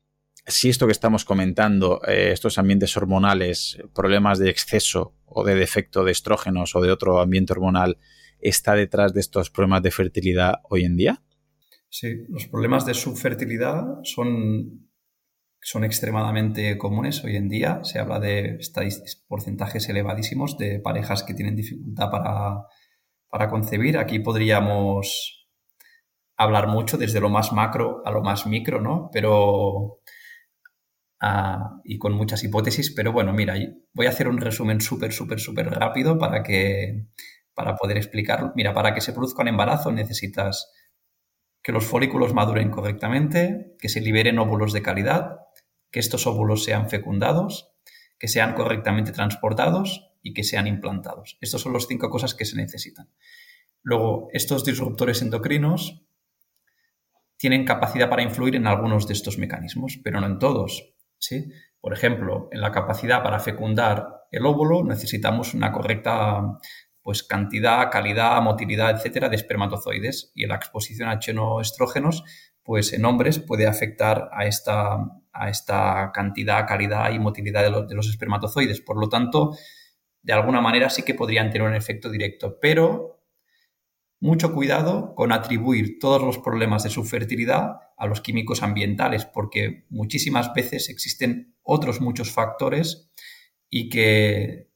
si esto que estamos comentando, eh, estos ambientes hormonales, problemas de exceso o de defecto de estrógenos o de otro ambiente hormonal, está detrás de estos problemas de fertilidad hoy en día? Sí, los problemas de subfertilidad son, son extremadamente comunes hoy en día. Se habla de porcentajes elevadísimos de parejas que tienen dificultad para, para concebir. Aquí podríamos hablar mucho desde lo más macro a lo más micro, ¿no? Pero y con muchas hipótesis, pero bueno, mira, voy a hacer un resumen súper, súper, súper rápido para que para poder explicarlo. Mira, para que se produzca un embarazo necesitas que los folículos maduren correctamente, que se liberen óvulos de calidad, que estos óvulos sean fecundados, que sean correctamente transportados y que sean implantados. Estas son las cinco cosas que se necesitan. Luego, estos disruptores endocrinos tienen capacidad para influir en algunos de estos mecanismos, pero no en todos. ¿Sí? Por ejemplo, en la capacidad para fecundar el óvulo necesitamos una correcta pues, cantidad, calidad, motilidad, etcétera, de espermatozoides y la exposición a xenoestrógenos pues en hombres puede afectar a esta, a esta cantidad, calidad y motilidad de, de los espermatozoides. Por lo tanto, de alguna manera sí que podrían tener un efecto directo, pero mucho cuidado con atribuir todos los problemas de su fertilidad a los químicos ambientales, porque muchísimas veces existen otros muchos factores y que,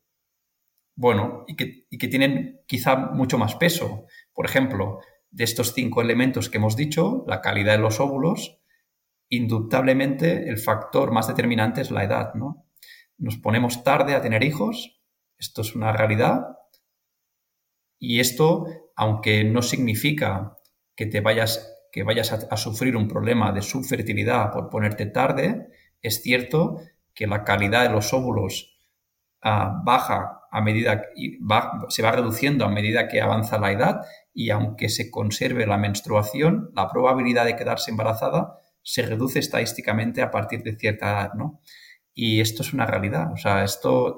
bueno, y que, y que tienen quizá mucho más peso. Por ejemplo, de estos cinco elementos que hemos dicho, la calidad de los óvulos, indudablemente el factor más determinante es la edad, ¿no? Nos ponemos tarde a tener hijos, esto es una realidad, y esto, aunque no significa que te vayas, que vayas a, sufrir un problema de subfertilidad por ponerte tarde, es cierto que la calidad de los óvulos ah, baja a medida se va reduciendo a medida que avanza la edad y aunque se conserve la menstruación, la probabilidad de quedarse embarazada se reduce estadísticamente a partir de cierta edad, ¿no? Y esto es una realidad, o sea, esto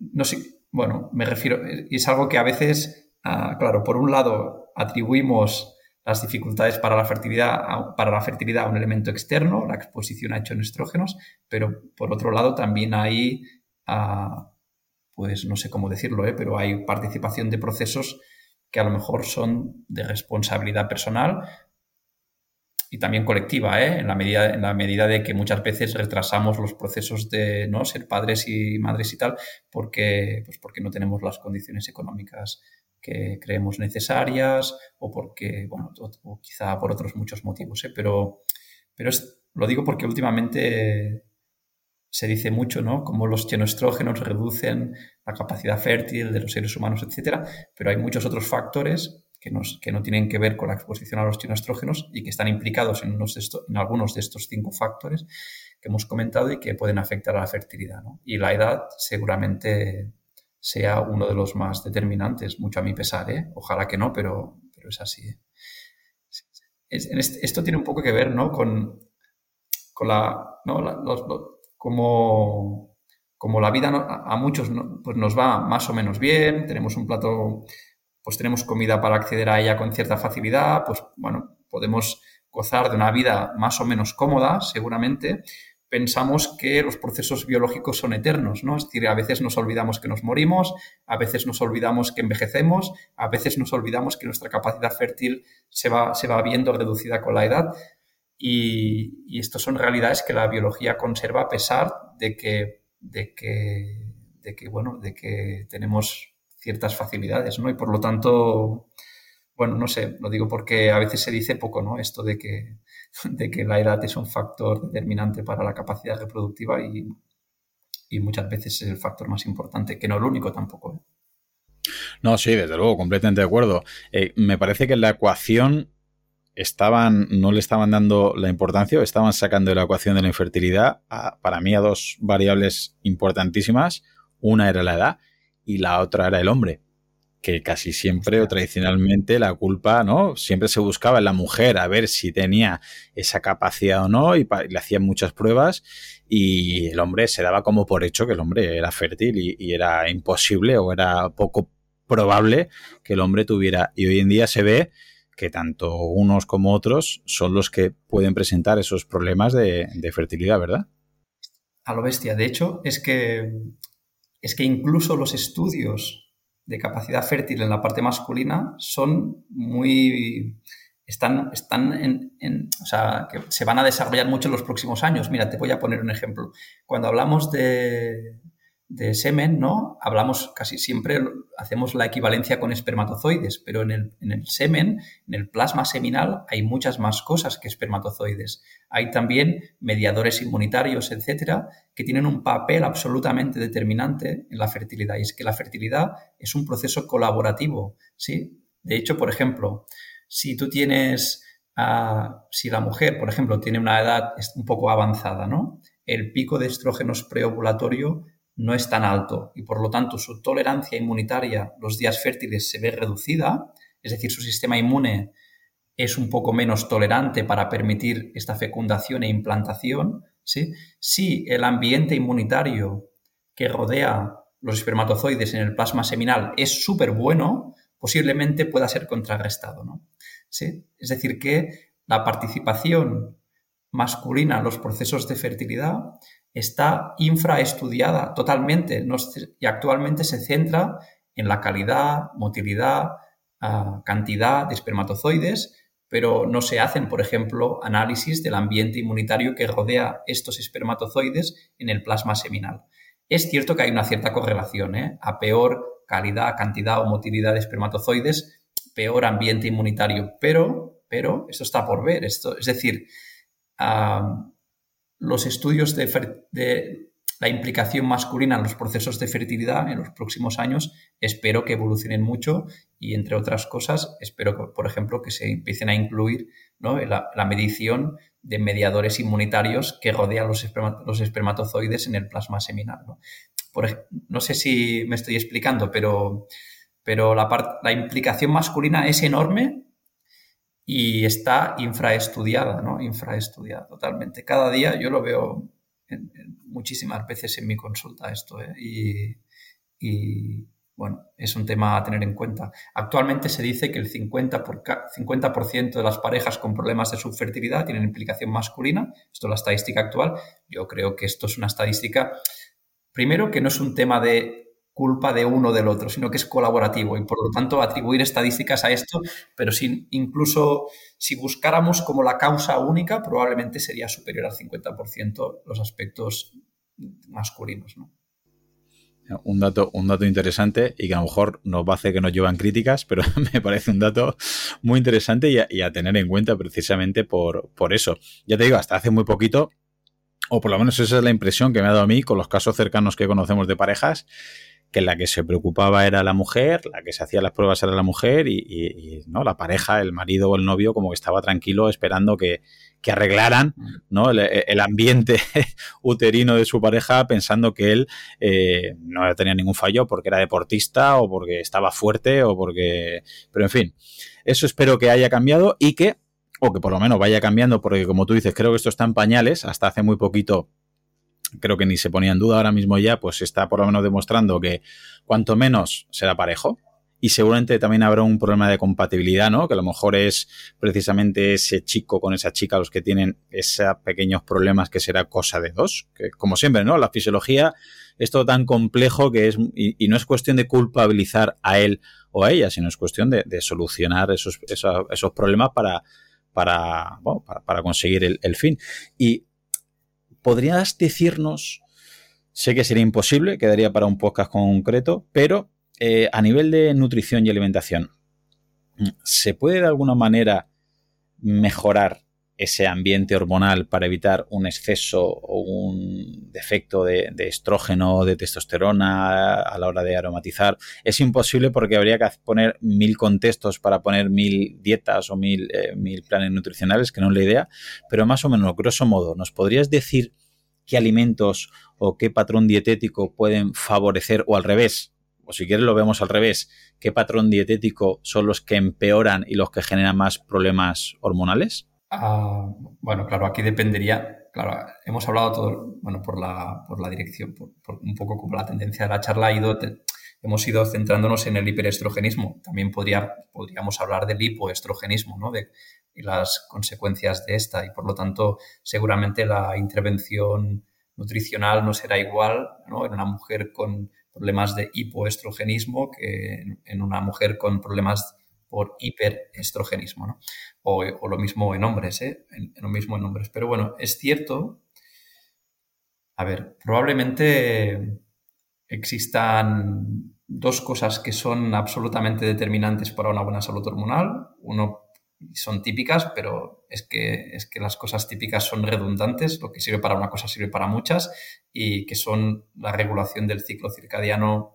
no sé, bueno, me refiero, es algo que a veces, ah, claro, por un lado atribuimos las dificultades para la fertilidad a, para la fertilidad a un elemento externo, la exposición a hechos estrógenos, pero por otro lado también hay, ah, pues no sé cómo decirlo, ¿eh? pero hay participación de procesos que a lo mejor son de responsabilidad personal y también colectiva, ¿eh? en, la medida, en la medida de que muchas veces retrasamos los procesos de ¿no? ser padres y madres y tal, porque, pues porque no tenemos las condiciones económicas que creemos necesarias o porque, bueno, o, quizá por otros muchos motivos, ¿eh? pero, pero lo digo porque últimamente se dice mucho, ¿no? Cómo los xenoestrógenos reducen la capacidad fértil de los seres humanos, etcétera, pero hay muchos otros factores que, no tienen que ver con la exposición a los estrógenos y que están implicados en, en, algunos de estos cinco factores que hemos comentado y que pueden afectar a la fertilidad. Y la edad seguramente sea uno de los más determinantes, mucho a mi pesar. ¿eh? Ojalá que no, pero, pero es así. ¿eh? esto tiene un poco que ver ¿no? con, con la, como, como la vida a, muchos pues nos va más o menos bien, tenemos un plato pues tenemos comida para acceder a ella con cierta facilidad, pues bueno, podemos gozar de una vida más o menos cómoda, seguramente, pensamos que los procesos biológicos son eternos, ¿no? Es decir, a veces nos olvidamos que nos morimos, a veces nos olvidamos que envejecemos, a veces nos olvidamos que nuestra capacidad fértil se va, se va viendo reducida con la edad. Y, y estas son realidades que la biología conserva a pesar de que, de que, de que, bueno, de que tenemos ciertas facilidades, ¿no? Y por lo tanto, bueno, no sé, lo digo porque a veces se dice poco, ¿no? Esto de que, de que la edad es un factor determinante para la capacidad reproductiva y, muchas veces es el factor más importante, que no el único tampoco. ¿eh? No, sí, desde luego, completamente de acuerdo. Eh, me parece que en la ecuación estaban, no le estaban dando la importancia, estaban sacando de la ecuación de la infertilidad para mí a dos variables importantísimas. Una era la edad y la otra era el hombre, que casi siempre o tradicionalmente la culpa, ¿no? Siempre se buscaba en la mujer a ver si tenía esa capacidad o no y, le hacían muchas pruebas y el hombre se daba como por hecho que el hombre era fértil y, era imposible o era poco probable que el hombre tuviera. Y hoy en día se ve que tanto unos como otros son los que pueden presentar esos problemas de, fertilidad, ¿verdad? A lo bestia. De hecho, es que, es que incluso los estudios de capacidad fértil en la parte masculina son muy están, están en, o sea, que se van a desarrollar mucho en los próximos años. Mira, te voy a poner un ejemplo. Cuando hablamos de, de semen, ¿no? Hablamos casi siempre, hacemos la equivalencia con espermatozoides, pero en el, en el, semen, en el plasma seminal, hay muchas más cosas que espermatozoides. Hay también mediadores inmunitarios, etcétera, que tienen un papel absolutamente determinante en la fertilidad. Y es que la fertilidad es un proceso colaborativo, ¿sí? De hecho, por ejemplo, si tú tienes, ah, si la mujer, por ejemplo, tiene una edad un poco avanzada, ¿no? El pico de estrógenos preovulatorio no es tan alto y por lo tanto su tolerancia inmunitaria los días fértiles se ve reducida, es decir, su sistema inmune es un poco menos tolerante para permitir esta fecundación e implantación, ¿sí? si el ambiente inmunitario que rodea los espermatozoides en el plasma seminal es súper bueno, posiblemente pueda ser contrarrestado. ¿no? ¿Sí? Es decir, que la participación masculina en los procesos de fertilidad está infraestudiada totalmente y actualmente se centra en la calidad, motilidad, ah, cantidad de espermatozoides, pero no se hacen, por ejemplo, análisis del ambiente inmunitario que rodea estos espermatozoides en el plasma seminal. Es cierto que hay una cierta correlación, ¿eh? a peor calidad, cantidad o motilidad de espermatozoides, peor ambiente inmunitario, pero, pero esto está por ver, esto, es decir, ah, los estudios de, la implicación masculina en los procesos de fertilidad en los próximos años espero que evolucionen mucho y, entre otras cosas, espero, por ejemplo, que se empiecen a incluir la, medición de mediadores inmunitarios que rodean los, espermatozoides en el plasma seminal. ¿no? no sé si me estoy explicando, pero, la implicación masculina es enorme y está infraestudiada, ¿no? Infraestudiada totalmente. Cada día yo lo veo muchísimas veces en mi consulta esto, ¿eh? y, bueno, es un tema a tener en cuenta. Actualmente se dice que el 50%, por 50 de las parejas con problemas de subfertilidad tienen implicación masculina. Esto es la estadística actual. Yo creo que esto es una estadística, primero, que no es un tema de culpa de uno del otro, sino que es colaborativo y por lo tanto atribuir estadísticas a esto, pero sin, incluso si buscáramos como la causa única, probablemente sería superior al 50% los aspectos masculinos. Un dato, un dato interesante y que a lo mejor nos va a hacer que nos llevan críticas, pero me parece un dato muy interesante y a, tener en cuenta precisamente por, por eso. Ya te digo, hasta hace muy poquito, o por lo menos esa es la impresión que me ha dado a mí con los casos cercanos que conocemos de parejas, que la que se preocupaba era la mujer, la que se hacía las pruebas era la mujer y, no la pareja, el marido o el novio como que estaba tranquilo esperando que, arreglaran ¿no? el, ambiente uterino de su pareja pensando que él eh, no tenía ningún fallo porque era deportista o porque estaba fuerte o porque... Pero en fin, eso espero que haya cambiado y que, o que por lo menos vaya cambiando porque como tú dices, creo que esto está en pañales, hasta hace muy poquito creo que ni se ponía en duda ahora mismo ya, pues está por lo menos demostrando que cuanto menos será parejo. Y seguramente también habrá un problema de compatibilidad, ¿no? Que a lo mejor es precisamente ese chico con esa chica los que tienen esos pequeños problemas que será cosa de dos. Que como siempre, ¿no? La fisiología es todo tan complejo que es, y, no es cuestión de culpabilizar a él o a ella, sino es cuestión de, solucionar esos, esos, problemas para, para, para, conseguir el, el fin. Y ¿podrías decirnos, sé que sería imposible, quedaría para un podcast concreto, pero eh, a nivel de nutrición y alimentación, ¿se puede de alguna manera mejorar ese ambiente hormonal para evitar un exceso o un defecto de, estrógeno de testosterona a la hora de aromatizar. Es imposible porque habría que poner mil contextos para poner mil dietas o mil, eh, mil planes nutricionales, que no es la idea, pero más o menos, grosso modo, ¿nos podrías decir qué alimentos o qué patrón dietético pueden favorecer o al revés? O si quieres lo vemos al revés, ¿qué patrón dietético son los que empeoran y los que generan más problemas hormonales? Ah, bueno, claro, aquí dependería, claro, hemos hablado todo, bueno, por la, por la dirección, por, un poco como la tendencia de la charla hemos ido centrándonos en el hiperestrogenismo. También podría, podríamos hablar del hipoestrogenismo, ¿no? De las consecuencias de esta y por lo tanto seguramente la intervención nutricional no será igual ¿no? en una mujer con problemas de hipoestrogenismo que en una mujer con problemas por hiperestrogenismo, ¿no? o, lo mismo en hombres, ¿eh? lo mismo en hombres. Pero bueno, es cierto, a ver, probablemente existan dos cosas que son absolutamente determinantes para una buena salud hormonal. Uno son típicas, pero es que, es que las cosas típicas son redundantes, lo que sirve para una cosa sirve para muchas, y que son la regulación del ciclo circadiano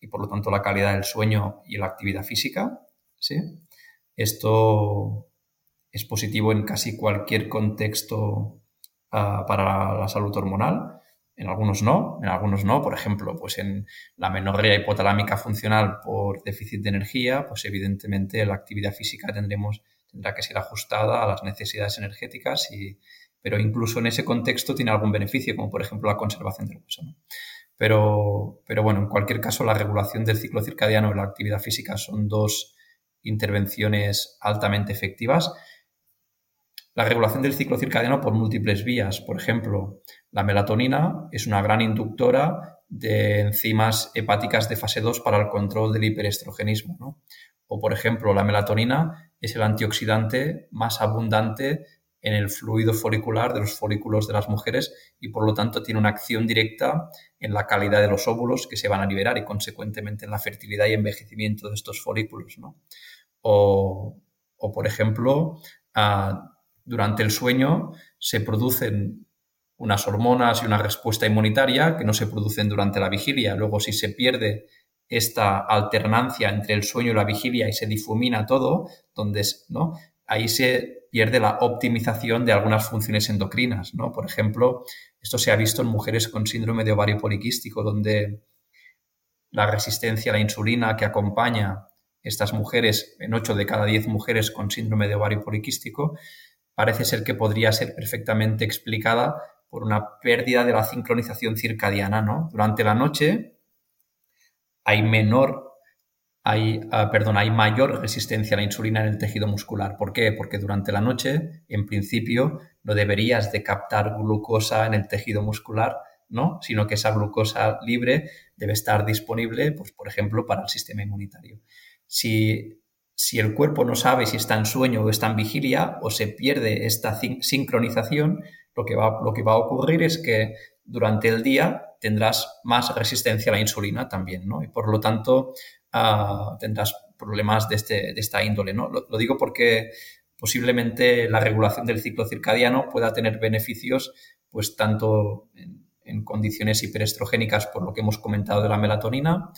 y por lo tanto la calidad del sueño y la actividad física. ¿Sí? Esto es positivo en casi cualquier contexto ah, para la salud hormonal. En algunos no, en algunos no. Por ejemplo, pues en la menorrea hipotalámica funcional por déficit de energía, pues evidentemente la actividad física tendremos, tendrá que ser ajustada a las necesidades energéticas, y, pero incluso en ese contexto tiene algún beneficio, como por ejemplo la conservación del hueso. Pero, pero bueno, en cualquier caso, la regulación del ciclo circadiano y la actividad física son dos intervenciones altamente efectivas la regulación del ciclo circadiano por múltiples vías. Por ejemplo, la melatonina es una gran inductora de enzimas hepáticas de fase 2 para el control del hiperestrogenismo. O, por ejemplo, la melatonina es el antioxidante más abundante en el fluido folicular de los folículos de las mujeres y por lo tanto tiene una acción directa en la calidad de los óvulos que se van a liberar y consecuentemente en la fertilidad y envejecimiento de estos folículos. O, por ejemplo, durante el sueño se producen unas hormonas y una respuesta inmunitaria que no se producen durante la vigilia. Luego, si se pierde esta alternancia entre el sueño y la vigilia y se difumina todo, donde, ¿no? Ahí se pierde la optimización de algunas funciones endocrinas. ¿no? Por ejemplo, esto se ha visto en mujeres con síndrome de ovario poliquístico, donde la resistencia a la insulina que acompaña estas mujeres, en 8 de cada 10 mujeres con síndrome de ovario poliquístico, parece ser que podría ser perfectamente explicada por una pérdida de la sincronización circadiana, ¿no? Durante la noche hay menor, hay, ah, perdón, hay mayor resistencia a la insulina en el tejido muscular. ¿Por qué? Porque durante la noche, en principio, no deberías de captar glucosa en el tejido muscular, ¿no? Sino que esa glucosa libre debe estar disponible, pues, por ejemplo, para el sistema inmunitario. Si si el cuerpo no sabe si está en sueño o está en vigilia o se pierde esta sincronización, lo que, va, lo que va a ocurrir es que durante el día tendrás más resistencia a la insulina también, ¿no? Y por lo tanto tendrás problemas de, este, de esta índole, ¿no? Lo, digo porque posiblemente la regulación del ciclo circadiano pueda tener beneficios, pues tanto en, condiciones hiperestrogénicas por lo que hemos comentado de la melatonina,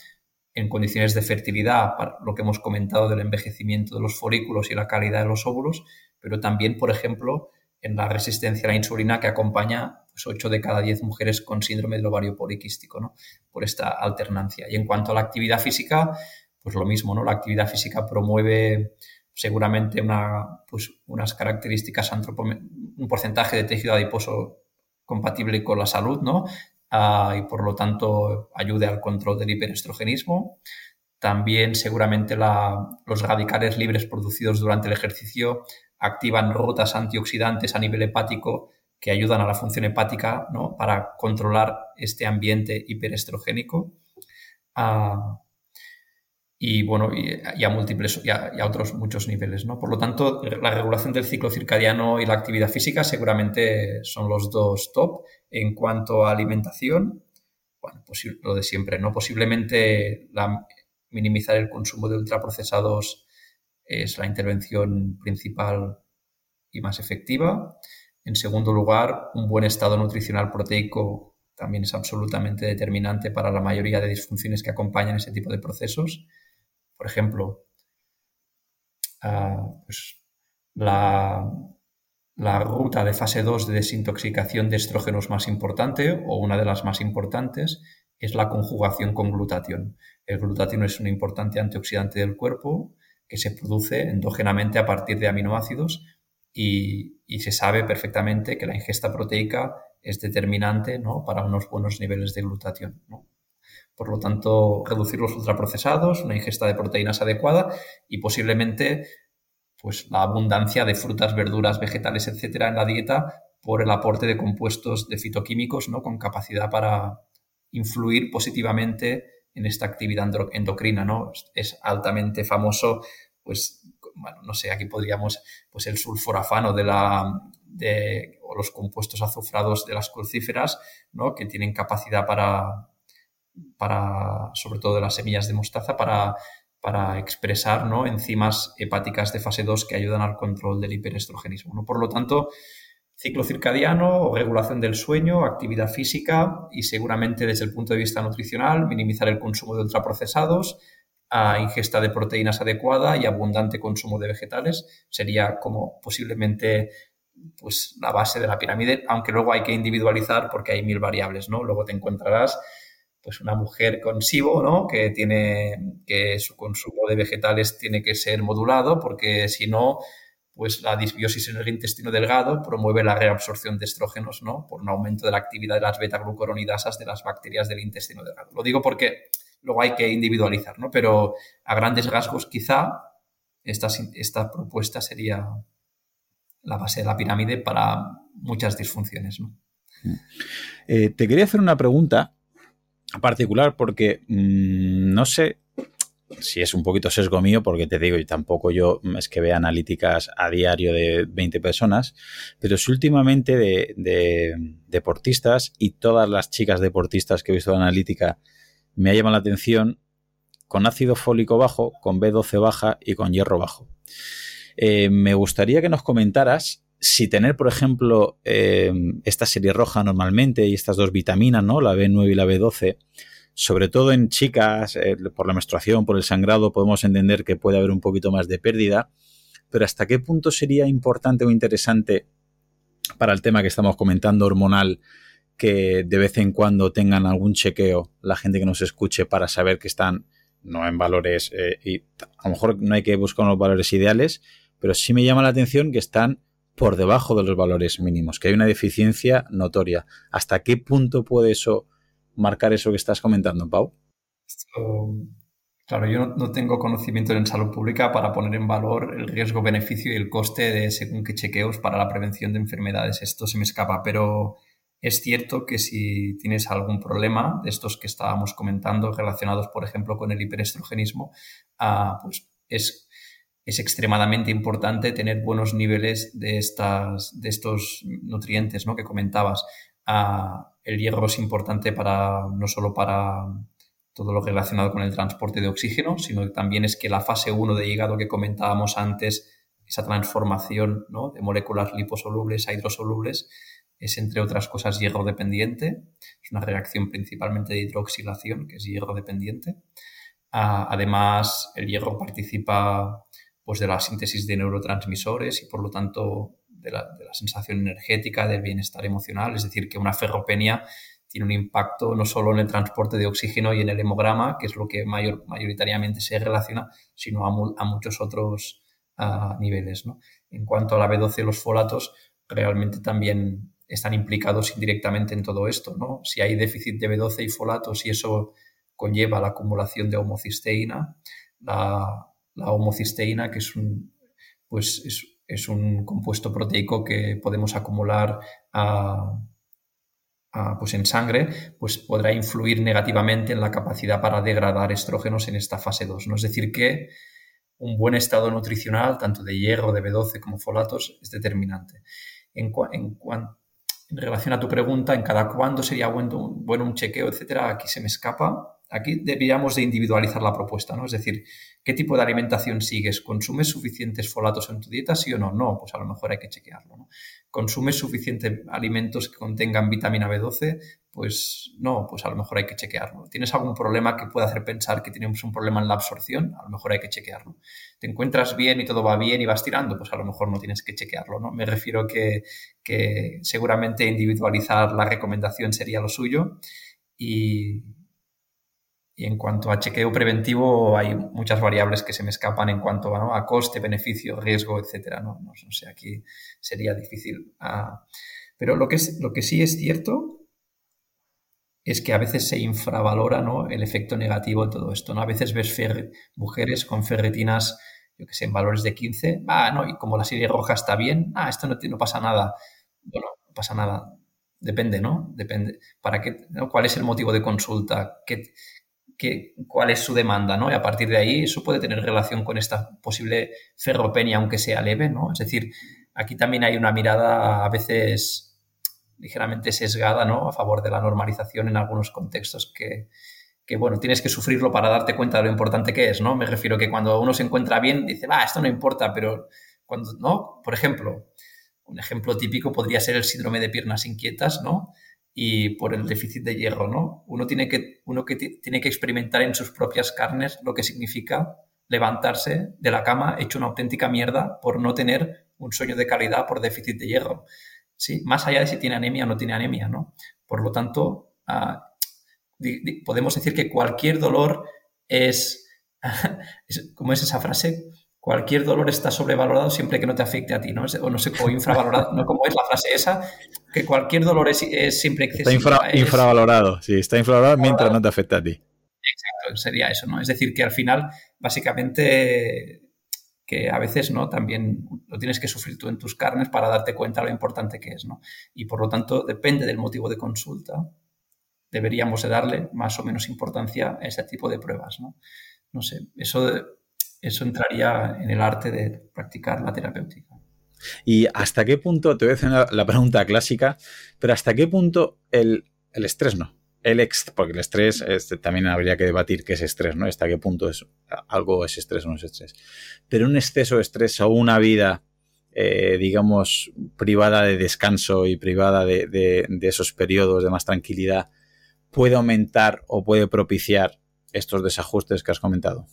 en condiciones de fertilidad, lo que hemos comentado del envejecimiento de los folículos y la calidad de los óvulos, pero también, por ejemplo, en la resistencia a la insulina que acompaña pues, 8 de cada 10 mujeres con síndrome del ovario poliquístico, ¿no? por esta alternancia. Y en cuanto a la actividad física, pues lo mismo, ¿no? La actividad física promueve seguramente una, pues, unas características un porcentaje de tejido adiposo compatible con la salud, ¿no? Ah, y por lo tanto ayude al control del hiperestrogenismo. También seguramente los radicales libres producidos durante el ejercicio activan rutas antioxidantes a nivel hepático que ayudan a la función hepática ¿no? para controlar este ambiente hiperestrogénico. Ah, y bueno, y, a múltiples y a, otros muchos niveles, ¿no? Por lo tanto, la regulación del ciclo circadiano y la actividad física seguramente son los dos top. En cuanto a alimentación, bueno, pues lo de siempre, ¿no? Posiblemente minimizar el consumo de ultraprocesados es la intervención principal y más efectiva. En segundo lugar, un buen estado nutricional proteico también es absolutamente determinante para la mayoría de disfunciones que acompañan ese tipo de procesos. Por ejemplo, ah, pues la, ruta de fase 2 de desintoxicación de estrógenos más importante o una de las más importantes es la conjugación con glutatión. El glutatión es un importante antioxidante del cuerpo que se produce endógenamente a partir de aminoácidos y, se sabe perfectamente que la ingesta proteica es determinante ¿no? para unos buenos niveles de glutatión. Por lo tanto, reducir los ultraprocesados, una ingesta de proteínas adecuada y posiblemente pues, la abundancia de frutas, verduras, vegetales, etcétera, en la dieta por el aporte de compuestos de fitoquímicos ¿no? con capacidad para influir positivamente en esta actividad endocrina. ¿no? Es altamente famoso, pues, bueno, no sé, aquí podríamos, pues el sulforafano de la, de, o los compuestos azufrados de las crucíferas, ¿no? que tienen capacidad para, para, sobre todo de las semillas de mostaza, para, para expresar ¿no? enzimas hepáticas de fase 2 que ayudan al control del hiperestrogenismo. ¿no? Por lo tanto, ciclo circadiano, regulación del sueño, actividad física y seguramente desde el punto de vista nutricional, minimizar el consumo de ultraprocesados, a ingesta de proteínas adecuada y abundante consumo de vegetales sería como posiblemente pues la base de la pirámide, aunque luego hay que individualizar porque hay mil variables, ¿no? Luego te encontrarás pues una mujer con SIBO, ¿no? Que tiene que su consumo de vegetales tiene que ser modulado porque si no pues la disbiosis en el intestino delgado promueve la reabsorción de estrógenos, ¿no? Por un aumento de la actividad de las beta-glucuronidasas de las bacterias del intestino delgado. Lo digo porque luego hay que individualizar, ¿no? Pero a grandes rasgos quizá esta, esta propuesta sería la base de la pirámide para muchas disfunciones, ¿no? Eh, te quería hacer una pregunta particular porque mm, no sé si es un poquito sesgo mío, porque te digo, y tampoco yo es que vea analíticas a diario de 20 personas, pero si últimamente de, deportistas y todas las chicas deportistas que he visto en analítica me ha llamado la atención con ácido fólico bajo, con B12 baja y con hierro bajo. Eh, me gustaría que nos comentaras si tener, por ejemplo, eh, esta serie roja normalmente y estas dos vitaminas, ¿no? La B9 y la B12, sobre todo en chicas, eh, por la menstruación, por el sangrado, podemos entender que puede haber un poquito más de pérdida, pero ¿hasta qué punto sería importante o interesante para el tema que estamos comentando hormonal que de vez en cuando tengan algún chequeo la gente que nos escuche para saber que están no en valores eh, y a lo mejor no hay que buscar unos valores ideales, pero sí me llama la atención que están por debajo de los valores mínimos, que hay una deficiencia notoria. ¿Hasta qué punto puede eso marcar eso que estás comentando, Pau? claro, yo no, tengo conocimiento en salud pública para poner en valor el riesgo, beneficio y el coste de según qué chequeos para la prevención de enfermedades. Esto se me escapa, pero es cierto que si tienes algún problema de estos que estábamos comentando relacionados, por ejemplo, con el hiperestrogenismo, ah, pues es, es, extremadamente importante tener buenos niveles de, estas, de estos nutrientes ¿no? que comentabas. Ah, el hierro es importante para no solo para todo lo relacionado con el transporte de oxígeno, sino que también es que la fase 1 de hígado que comentábamos antes, esa transformación de moléculas liposolubles a hidrosolubles, es entre otras cosas hierro dependiente. Es una reacción principalmente de hidroxilación, que es hierro dependiente. Ah, además, el hierro participa pues, de la síntesis de neurotransmisores y por lo tanto de la, sensación energética, del bienestar emocional, es decir, que una ferropenia tiene un impacto no solo en el transporte de oxígeno y en el hemograma, que es lo que mayor, mayoritariamente se relaciona, sino a, muchos otros ah, niveles. En cuanto a la B12 y los folatos, realmente también están implicados indirectamente en todo esto. ¿no? Si hay déficit de B12 y folatos y eso conlleva la acumulación de homocisteína, la, homocisteína, que es un, pues es, es un compuesto proteico que podemos acumular pues en sangre, pues podrá influir negativamente en la capacidad para degradar estrógenos en esta fase 2. ¿no? Es decir, que un buen estado nutricional, tanto de hierro, de B12 como folatos, es determinante. En, en, en relación a tu pregunta, en cada cuándo sería bueno, un chequeo, etcétera, aquí se me escapa aquí deberíamos de individualizar la propuesta, ¿no? Es decir, ¿qué tipo de alimentación sigues? ¿Consumes suficientes folatos en tu dieta, sí o no? No, pues a lo mejor hay que chequearlo. ¿Consumes suficientes alimentos que contengan vitamina B12? Pues no, pues a lo mejor hay que chequearlo. ¿Tienes algún problema que pueda hacer pensar que tienes un problema en la absorción? A lo mejor hay que chequearlo. ¿Te encuentras bien y todo va bien y vas tirando? Pues a lo mejor no tienes que chequearlo, ¿no? Me refiero que, que seguramente individualizar la recomendación sería lo suyo y Y en cuanto a chequeo preventivo, hay muchas variables que se me escapan en cuanto a coste, beneficio, riesgo, etcétera. ¿no? No, sé, aquí sería difícil. Ah, pero lo que, es, lo que sí es cierto es que a veces se infravalora ¿no? el efecto negativo de todo esto. ¿no? A veces ves mujeres con ferretinas, yo que sé, en valores de 15, ah, no, y como la serie roja está bien, ah, esto no, no pasa nada. Bueno, no pasa nada. Depende, ¿no? Depende. ¿Para qué? ¿Cuál es el motivo de consulta? ¿Qué, cuál es su demanda, ¿no? Y a partir de ahí eso puede tener relación con esta posible ferropenia, aunque sea leve, ¿no? Es decir, aquí también hay una mirada a veces ligeramente sesgada, ¿no? A favor de la normalización en algunos contextos que, que, bueno, tienes que sufrirlo para darte cuenta de lo importante que es, ¿no? Me refiero que cuando uno se encuentra bien, dice, va, esto no importa, pero cuando, ¿no? Por ejemplo, un ejemplo típico podría ser el síndrome de piernas inquietas, ¿no? Y por el déficit de hierro, ¿no? Uno tiene que, uno que tiene que experimentar en sus propias carnes lo que significa levantarse de la cama hecho una auténtica mierda por no tener un sueño de calidad por déficit de hierro. ¿sí? Más allá de si tiene anemia o no tiene anemia, ¿no? Por lo tanto, ah, podemos decir que cualquier dolor es, ¿cómo es esa frase? Cualquier dolor está sobrevalorado siempre que no te afecte a ti, ¿no? O no sé, o infravalorado, ¿no? Como es la frase esa, que cualquier dolor es, siempre excesivo. Está infravalorado, sí, está infravalorado mientras no te afecte a ti. Exacto, sería eso, ¿no? Es decir, que al final, básicamente, que a veces, ¿no? También lo tienes que sufrir tú en tus carnes para darte cuenta de lo importante que es, ¿no? Y por lo tanto, depende del motivo de consulta, deberíamos de darle más o menos importancia a ese tipo de pruebas, ¿no? No sé, eso eso entraría en el arte de practicar la terapéutica. ¿Y hasta qué punto, te voy a hacer la pregunta clásica, pero hasta qué punto el, estrés no? El ex, porque el estrés también habría que debatir qué es estrés, ¿no? Hasta qué punto es algo es estrés o no es estrés. Pero un exceso de estrés o una vida, eh, digamos, privada de descanso y privada de esos periodos de más tranquilidad, puede aumentar o puede propiciar estos desajustes que has comentado.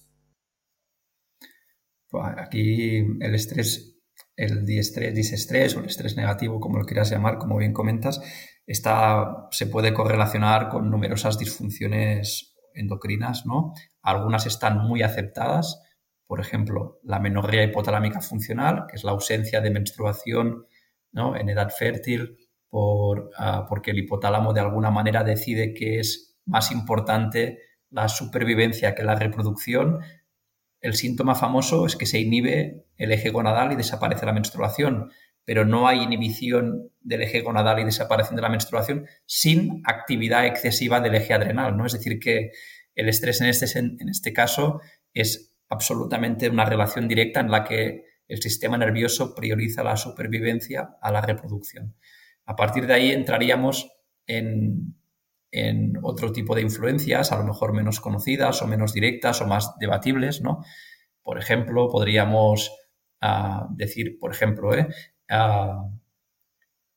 Aquí el estrés, el diestrés, disestrés o el estrés negativo, como lo quieras llamar, como bien comentas, está, se puede correlacionar con numerosas disfunciones endocrinas, ¿no? Algunas están muy aceptadas, por ejemplo, la menorrea hipotalámica funcional, que es la ausencia de menstruación ¿no? en edad fértil, por, ah, porque el hipotálamo de alguna manera decide que es más importante la supervivencia que la reproducción el síntoma famoso es que se inhibe el eje gonadal y desaparece la menstruación, pero no hay inhibición del eje gonadal y desaparición de la menstruación sin actividad excesiva del eje adrenal, ¿no? Es decir, que el estrés en este, en este caso es absolutamente una relación directa en la que el sistema nervioso prioriza la supervivencia a la reproducción. A partir de ahí entraríamos en en otro tipo de influencias, a lo mejor menos conocidas o menos directas o más debatibles, ¿no? Por ejemplo, podríamos ah, decir, por ejemplo, ¿eh? Ah,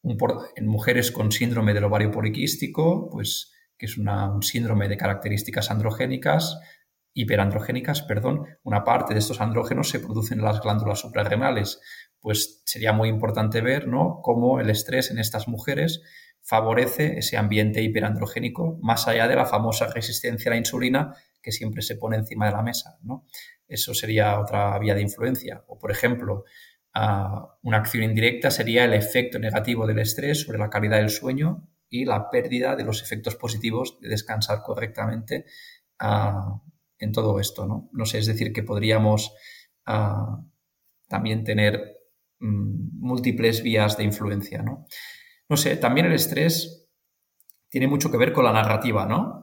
en mujeres con síndrome del ovario poliquístico, pues que es un síndrome de características androgénicas, hiperandrogénicas, perdón, una parte de estos andrógenos se producen en las glándulas suprarrenales. Pues sería muy importante ver ¿no? cómo el estrés en estas mujeres favorece ese ambiente hiperandrogénico más allá de la famosa resistencia a la insulina que siempre se pone encima de la mesa. ¿no? Eso sería otra vía de influencia. O, por ejemplo, una acción indirecta sería el efecto negativo del estrés sobre la calidad del sueño y la pérdida de los efectos positivos de descansar correctamente en todo esto. ¿no? no sé, es decir, que podríamos también tener mm, múltiples vías de influencia. ¿no? No sé, también el estrés tiene mucho que ver con la narrativa, ¿no?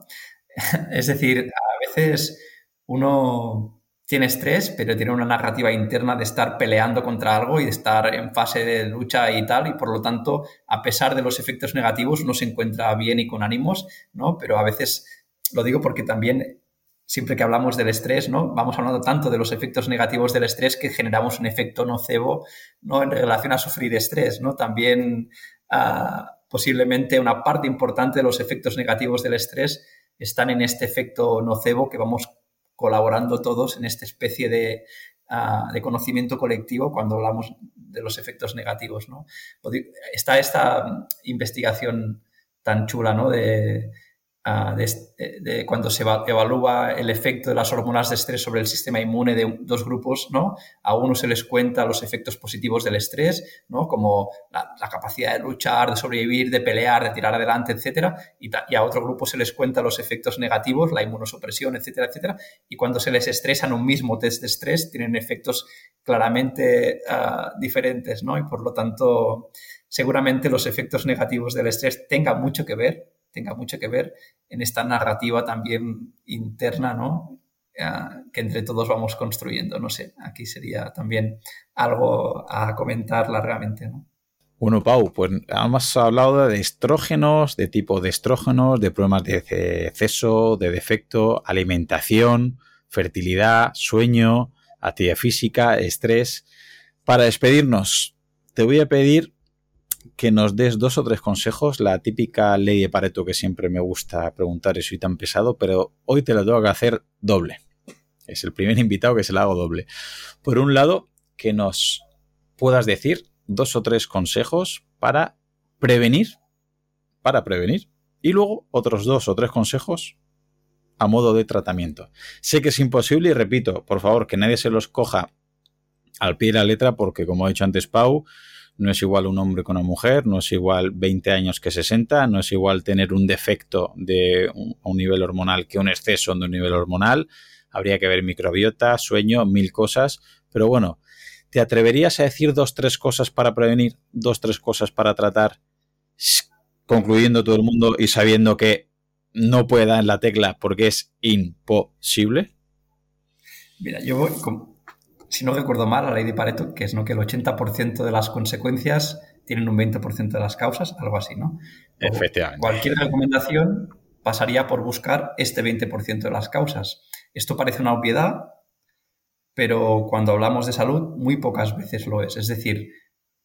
es decir, a veces uno tiene estrés, pero tiene una narrativa interna de estar peleando contra algo y de estar en fase de lucha y tal, y por lo tanto, a pesar de los efectos negativos, no se encuentra bien y con ánimos, ¿no? Pero a veces lo digo porque también siempre que hablamos del estrés, ¿no? Vamos hablando tanto de los efectos negativos del estrés que generamos un efecto nocebo, ¿no? En relación a sufrir estrés, ¿no? También posiblemente una parte importante de los efectos negativos del estrés están en este efecto nocebo que vamos colaborando todos en esta especie de, conocimiento colectivo cuando hablamos de los efectos negativos. Está esta investigación tan chula ¿no? de De, cuando se evalúa el efecto de las hormonas de estrés sobre el sistema inmune de dos grupos, ¿no? A uno se les cuenta los efectos positivos del estrés, ¿no? Como la, capacidad de luchar, de sobrevivir, de pelear, de tirar adelante, etcétera, y, a otro grupo se les cuenta los efectos negativos, la inmunosupresión, etcétera, etcétera, y cuando se les estresa en un mismo test de estrés tienen efectos claramente ah, diferentes, ¿no? Y por lo tanto, seguramente los efectos negativos del estrés tengan mucho que ver tenga mucho que ver en esta narrativa también interna, ¿no? que entre todos vamos construyendo. No sé, aquí sería también algo a comentar largamente, ¿no? Bueno, Pau, pues hemos hablado de estrógenos, de tipo de estrógenos, de problemas de exceso, de defecto, alimentación, fertilidad, sueño, actividad física, estrés. Para despedirnos, te voy a pedir que nos des dos o tres consejos, la típica ley de Pareto que siempre me gusta preguntar y soy tan pesado, pero hoy te lo tengo que hacer doble. Es el primer invitado que se lo hago doble. Por un lado, que nos puedas decir dos o tres consejos para prevenir, para prevenir, y luego otros dos o tres consejos a modo de tratamiento. Sé que es imposible y repito, por favor, que nadie se los coja al pie de la letra porque, como ha dicho antes Pau, no es igual un hombre con una mujer, no es igual 20 años que 60, no es igual tener un defecto de un, nivel hormonal que un exceso de un nivel hormonal. Habría que ver microbiota, sueño, mil cosas. Pero bueno, ¿te atreverías a decir dos, tres cosas para prevenir, dos, tres cosas para tratar, concluyendo todo el mundo y sabiendo que no puede dar en la tecla porque es imposible? Mira, yo voy, si no recuerdo mal, la ley de Pareto, que es ¿no? que el 80% de las consecuencias tienen un 20% de las causas, algo así, ¿no? Efectivamente. Cualquier recomendación pasaría por buscar este 20% de las causas. Esto parece una obviedad, pero cuando hablamos de salud, muy pocas veces lo es. Es decir,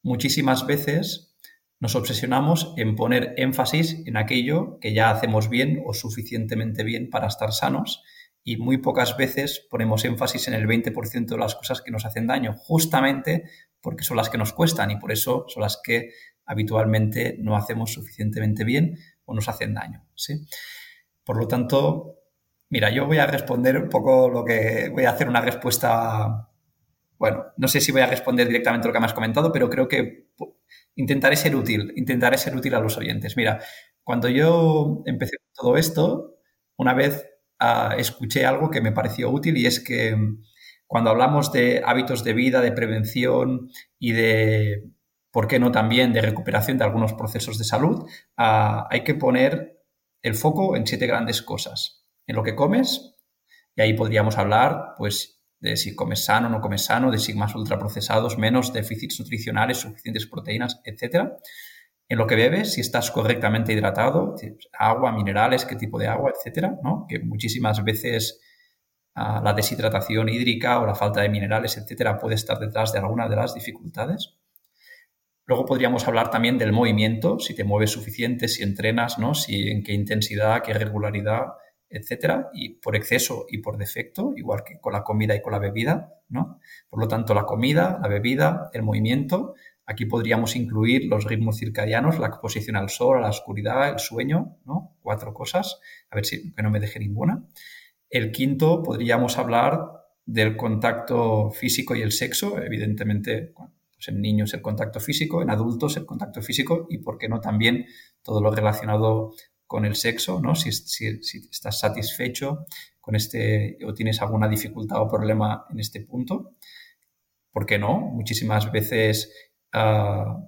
muchísimas veces nos obsesionamos en poner énfasis en aquello que ya hacemos bien o suficientemente bien para estar sanos y muy pocas veces ponemos énfasis en el 20% de las cosas que nos hacen daño, justamente porque son las que nos cuestan y por eso son las que habitualmente no hacemos suficientemente bien o nos hacen daño. ¿sí? Por lo tanto, mira, yo voy a responder un poco lo que voy a hacer una respuesta, bueno, no sé si voy a responder directamente lo que me has comentado, pero creo que intentaré ser útil, intentaré ser útil a los oyentes. Mira, cuando yo empecé todo esto, una vez escuché algo que me pareció útil y es que mm, cuando hablamos de hábitos de vida, de prevención y de, ¿por qué no también, de recuperación de algunos procesos de salud, ah, hay que poner el foco en siete grandes cosas. En lo que comes, y ahí podríamos hablar, pues, de si comes sano o no comes sano, de sigmas ultraprocesados, menos déficits nutricionales, suficientes proteínas, etcétera en lo que bebes, si estás correctamente hidratado, agua, minerales, qué tipo de agua, etcétera, ¿no? Que muchísimas veces ah, la deshidratación hídrica o la falta de minerales, etcétera, puede estar detrás de alguna de las dificultades. Luego podríamos hablar también del movimiento, si te mueves suficiente, si entrenas, ¿no? Si en qué intensidad, qué regularidad, etcétera, y por exceso y por defecto, igual que con la comida y con la bebida, ¿no? Por lo tanto, la comida, la bebida, el movimiento Aquí podríamos incluir los ritmos circadianos, la exposición al sol, a la oscuridad, el sueño, ¿no? Cuatro cosas, a ver si que no me deje ninguna. El quinto, podríamos hablar del contacto físico y el sexo, evidentemente pues en niños el contacto físico, en adultos el contacto físico y, por qué no, también todo lo relacionado con el sexo, ¿no? Si, si, estás satisfecho con este o tienes alguna dificultad o problema en este punto. ¿Por qué no? Muchísimas veces Ah,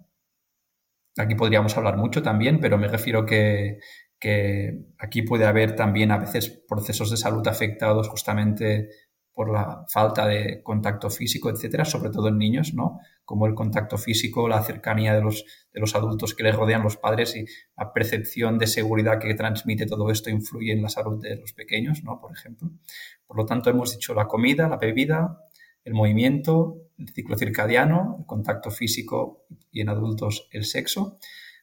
aquí podríamos hablar mucho también, pero me refiero que, que aquí puede haber también a veces procesos de salud afectados justamente por la falta de contacto físico, etcétera, sobre todo en niños, ¿no? Como el contacto físico, la cercanía de los, de los adultos que les rodean los padres y la percepción de seguridad que transmite todo esto influye en la salud de los pequeños, ¿no? Por ejemplo. Por lo tanto, hemos dicho la comida, la bebida, el movimiento, el ciclo circadiano, el contacto físico y en adultos el sexo.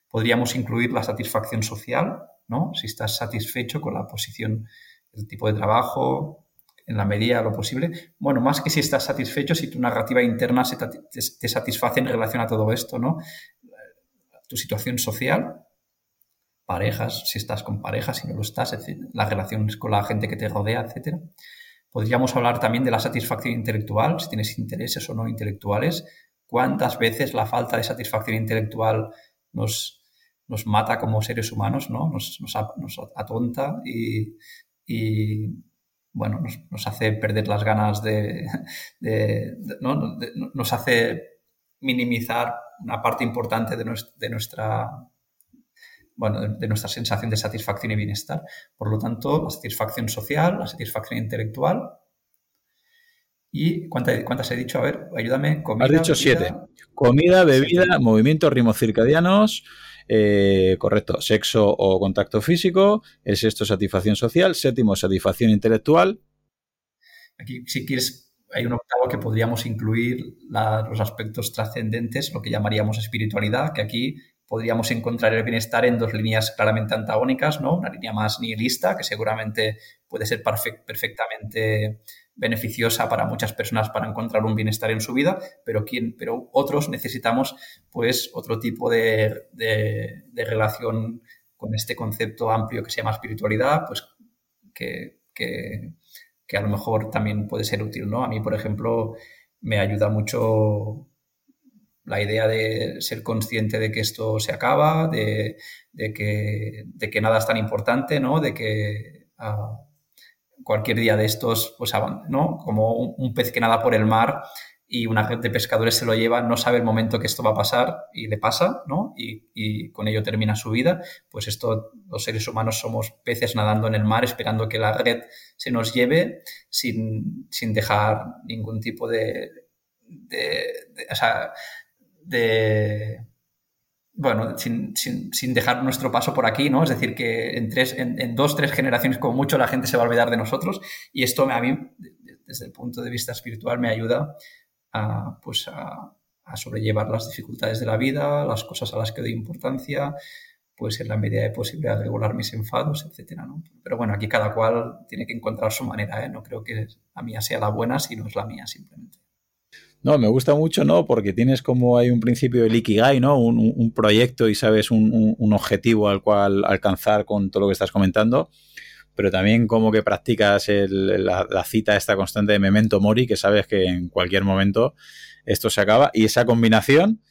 Podríamos incluir la satisfacción social, ¿no? Si estás satisfecho con la posición, el tipo de trabajo, en la medida lo posible. Bueno, más que si estás satisfecho, si tu narrativa interna se te, satisface en relación a todo esto, ¿no? Tu situación social. parejas, si estás con parejas, si no lo estás, las relaciones con la gente que te rodea, etcétera. Podríamos hablar también de la satisfacción intelectual, si tienes intereses o no intelectuales. ¿Cuántas veces la falta de satisfacción intelectual nos, nos mata como seres humanos, ¿no? nos, atonta y, bueno, nos, hace perder las ganas de, ¿no? nos hace minimizar una parte importante de nuestra, bueno, de, nuestra sensación de satisfacción y bienestar. Por lo tanto, la satisfacción social, la satisfacción intelectual. ¿Y cuántas, cuántas he dicho? A ver, ayúdame. Comida, Has dicho siete. Comida, bebida, movimientos ritmos circadianos, eh, correcto, sexo o contacto físico. El sexto, satisfacción social. Séptimo, satisfacción intelectual. Aquí, si quieres, hay un octavo que podríamos incluir los aspectos trascendentes, lo que llamaríamos espiritualidad, que aquí podríamos encontrar el bienestar en dos líneas claramente antagónicas, ¿no? Una línea más nihilista, que seguramente puede ser perfectamente beneficiosa para muchas personas para encontrar un bienestar en su vida, pero, pero otros necesitamos pues otro tipo de, relación con este concepto amplio que se llama espiritualidad, pues que, que, a lo mejor también puede ser útil, ¿no? A mí, por ejemplo, me ayuda mucho la idea de ser consciente de que esto se acaba, de, que, de que, nada es tan importante, ¿no? De que ah, cualquier día de estos, pues, ¿no? Como un, pez que nada por el mar y una red de pescadores se lo lleva, no sabe el momento que esto va a pasar y le pasa, ¿no? Y, y, con ello termina su vida. Pues esto, los seres humanos somos peces nadando en el mar esperando que la red se nos lleve sin, sin dejar ningún tipo de, de, de o sea, de, bueno, sin, dejar nuestro paso por aquí, ¿no? Es decir, que en, tres, en, dos, tres generaciones como mucho la gente se va a olvidar de nosotros y esto a mí, desde el punto de vista espiritual, me ayuda a, pues a, sobrellevar las dificultades de la vida, las cosas a las que doy importancia, pues en la medida de posible a regular mis enfados, etcétera, ¿no? Pero bueno, aquí cada cual tiene que encontrar su manera, ¿eh? No creo que la mía sea la buena, si no es la mía simplemente. No, me gusta mucho, ¿no? Porque tienes como hay un principio de Ikigai, ¿no? Un, proyecto y sabes un, objetivo al cual alcanzar con todo lo que estás comentando. Pero también como que practicas la, cita esta constante de memento mori, que sabes que en cualquier momento esto se acaba. Y esa combinación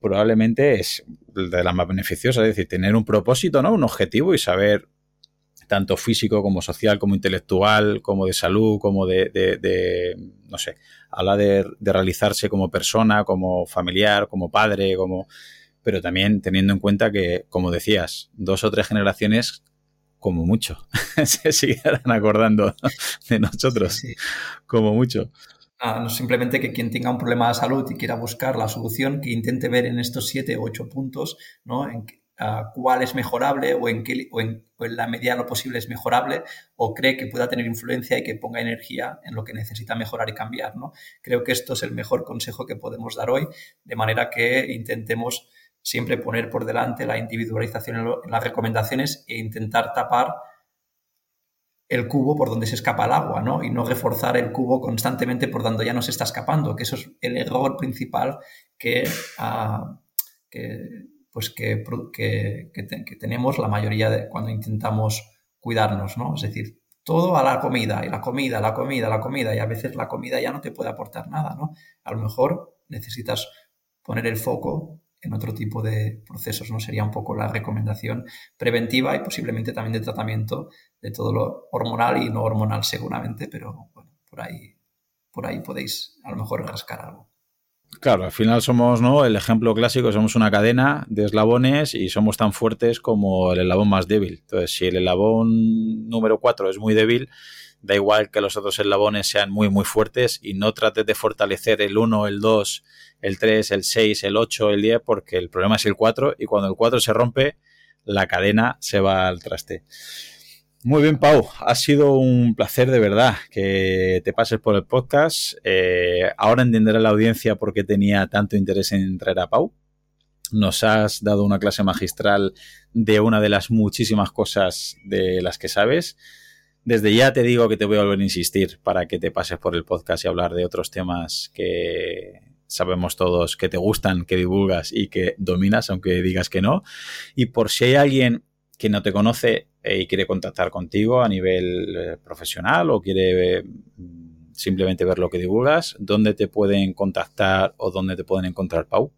probablemente es de las más beneficiosas. Es decir, tener un propósito, ¿no? Un objetivo y saber tanto físico como social, como intelectual, como de salud, como de, no sé, habla de, de, realizarse como persona, como familiar, como padre, como... Pero también teniendo en cuenta que, como decías, dos o tres generaciones, como mucho, se seguirán acordando de nosotros, como mucho. no simplemente que quien tenga un problema de salud y quiera buscar la solución, que intente ver en estos siete o ocho puntos, ¿no? En, cuál es mejorable o en, qué, o en, la medida de lo posible es mejorable o cree que pueda tener influencia y que ponga energía en lo que necesita mejorar y cambiar. ¿no? Creo que esto es el mejor consejo que podemos dar hoy, de manera que intentemos siempre poner por delante la individualización en, las recomendaciones e intentar tapar el cubo por donde se escapa el agua, ¿no? Y no reforzar el cubo constantemente por donde ya no se está escapando, que eso es el error principal que, que pues que, que, tenemos la mayoría de cuando intentamos cuidarnos, ¿no? Es decir, todo a la comida, y la comida, la comida, la comida, y a veces la comida ya no te puede aportar nada, ¿no? A lo mejor necesitas poner el foco en otro tipo de procesos, ¿no? Sería un poco la recomendación preventiva y posiblemente también de tratamiento de todo lo hormonal y no hormonal seguramente, pero bueno, por ahí, por ahí podéis a lo mejor rascar algo. Claro, al final somos, ¿no? El ejemplo clásico, somos una cadena de eslabones y somos tan fuertes como el eslabón más débil. Entonces, si el eslabón número 4 es muy débil, da igual que los otros eslabones sean muy, muy fuertes y no trates de fortalecer el 1, el 2, el 3, el 6, el 8, el 10, porque el problema es el 4 y cuando el 4 se rompe, la cadena se va al traste. Muy bien, Pau. Ha sido un placer de verdad que te pases por el podcast. Eh, ahora entenderá la audiencia por qué tenía tanto interés en traer a Pau. Nos has dado una clase magistral de una de las muchísimas cosas de las que sabes. Desde ya te digo que te voy a volver a insistir para que te pases por el podcast y hablar de otros temas que sabemos todos que te gustan, que divulgas y que dominas, aunque digas que no. Y por si hay alguien que no te conoce y quiere contactar contigo a nivel eh, profesional o quiere mm, simplemente ver lo que divulgas, ¿dónde te pueden contactar o dónde te pueden encontrar, Pau?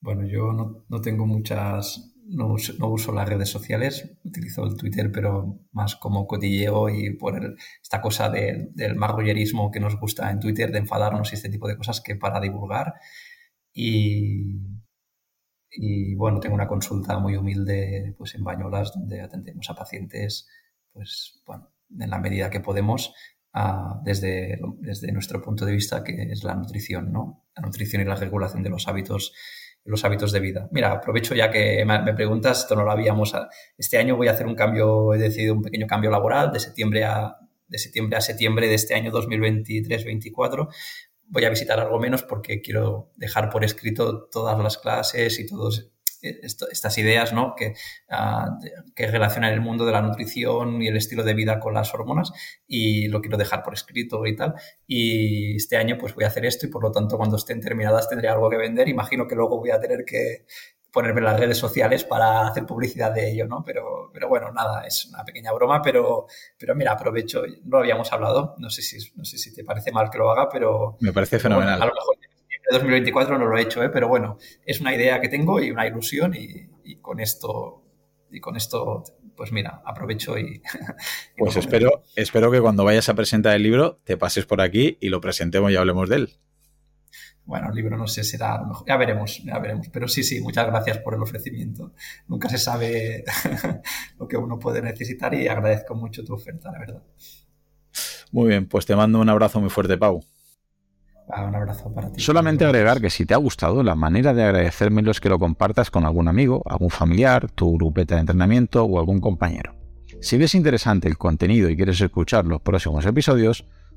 Bueno, yo no, tengo muchas, no uso, las redes sociales, utilizo el Twitter, pero más como cotilleo y por esta cosa del marrullerismo que nos gusta en Twitter, de enfadarnos y este tipo de cosas, que para divulgar. Y, y bueno, tengo una consulta muy humilde pues en Bañolas, donde atendemos a pacientes, pues bueno, en la medida que podemos, desde, desde nuestro punto de vista, que es la nutrición, ¿no? La nutrición y la regulación de los hábitos los hábitos de vida. Mira, aprovecho ya que me preguntas, esto no lo habíamos. Este año voy a hacer un cambio, he decidido un pequeño cambio laboral de septiembre a, de septiembre a septiembre de este año 2023-24. Voy a visitar algo menos porque quiero dejar por escrito todas las clases y todos estas ideas ¿no? que, uh, que relacionan el mundo de la nutrición y el estilo de vida con las hormonas y lo quiero dejar por escrito y tal. Y este año pues voy a hacer esto y por lo tanto cuando estén terminadas tendré algo que vender. Imagino que luego voy a tener que ponerme en las redes sociales para hacer publicidad de ello, ¿no? Pero, pero bueno, nada, es una pequeña broma, pero, pero mira, aprovecho, no lo habíamos hablado, no sé si, no sé si te parece mal que lo haga, pero... Me parece fenomenal. a lo mejor 2024 no lo he hecho, ¿eh? pero bueno, es una idea que tengo y una ilusión y, con esto, y con esto, pues mira, aprovecho y... pues espero, espero que cuando vayas a presentar el libro te pases por aquí y lo presentemos y hablemos de él. Bueno, el libro no sé, será a lo mejor. Ya veremos, ya veremos. Pero sí, sí, muchas gracias por el ofrecimiento. Nunca se sabe lo que uno puede necesitar y agradezco mucho tu oferta, la verdad. Muy bien, pues te mando un abrazo muy fuerte, Pau. Ah, un abrazo para ti. Solamente agregar que si te ha gustado, la manera de agradecérmelo es que lo compartas con algún amigo, algún familiar, tu grupeta de entrenamiento o algún compañero. Si ves interesante el contenido y quieres escuchar los próximos episodios,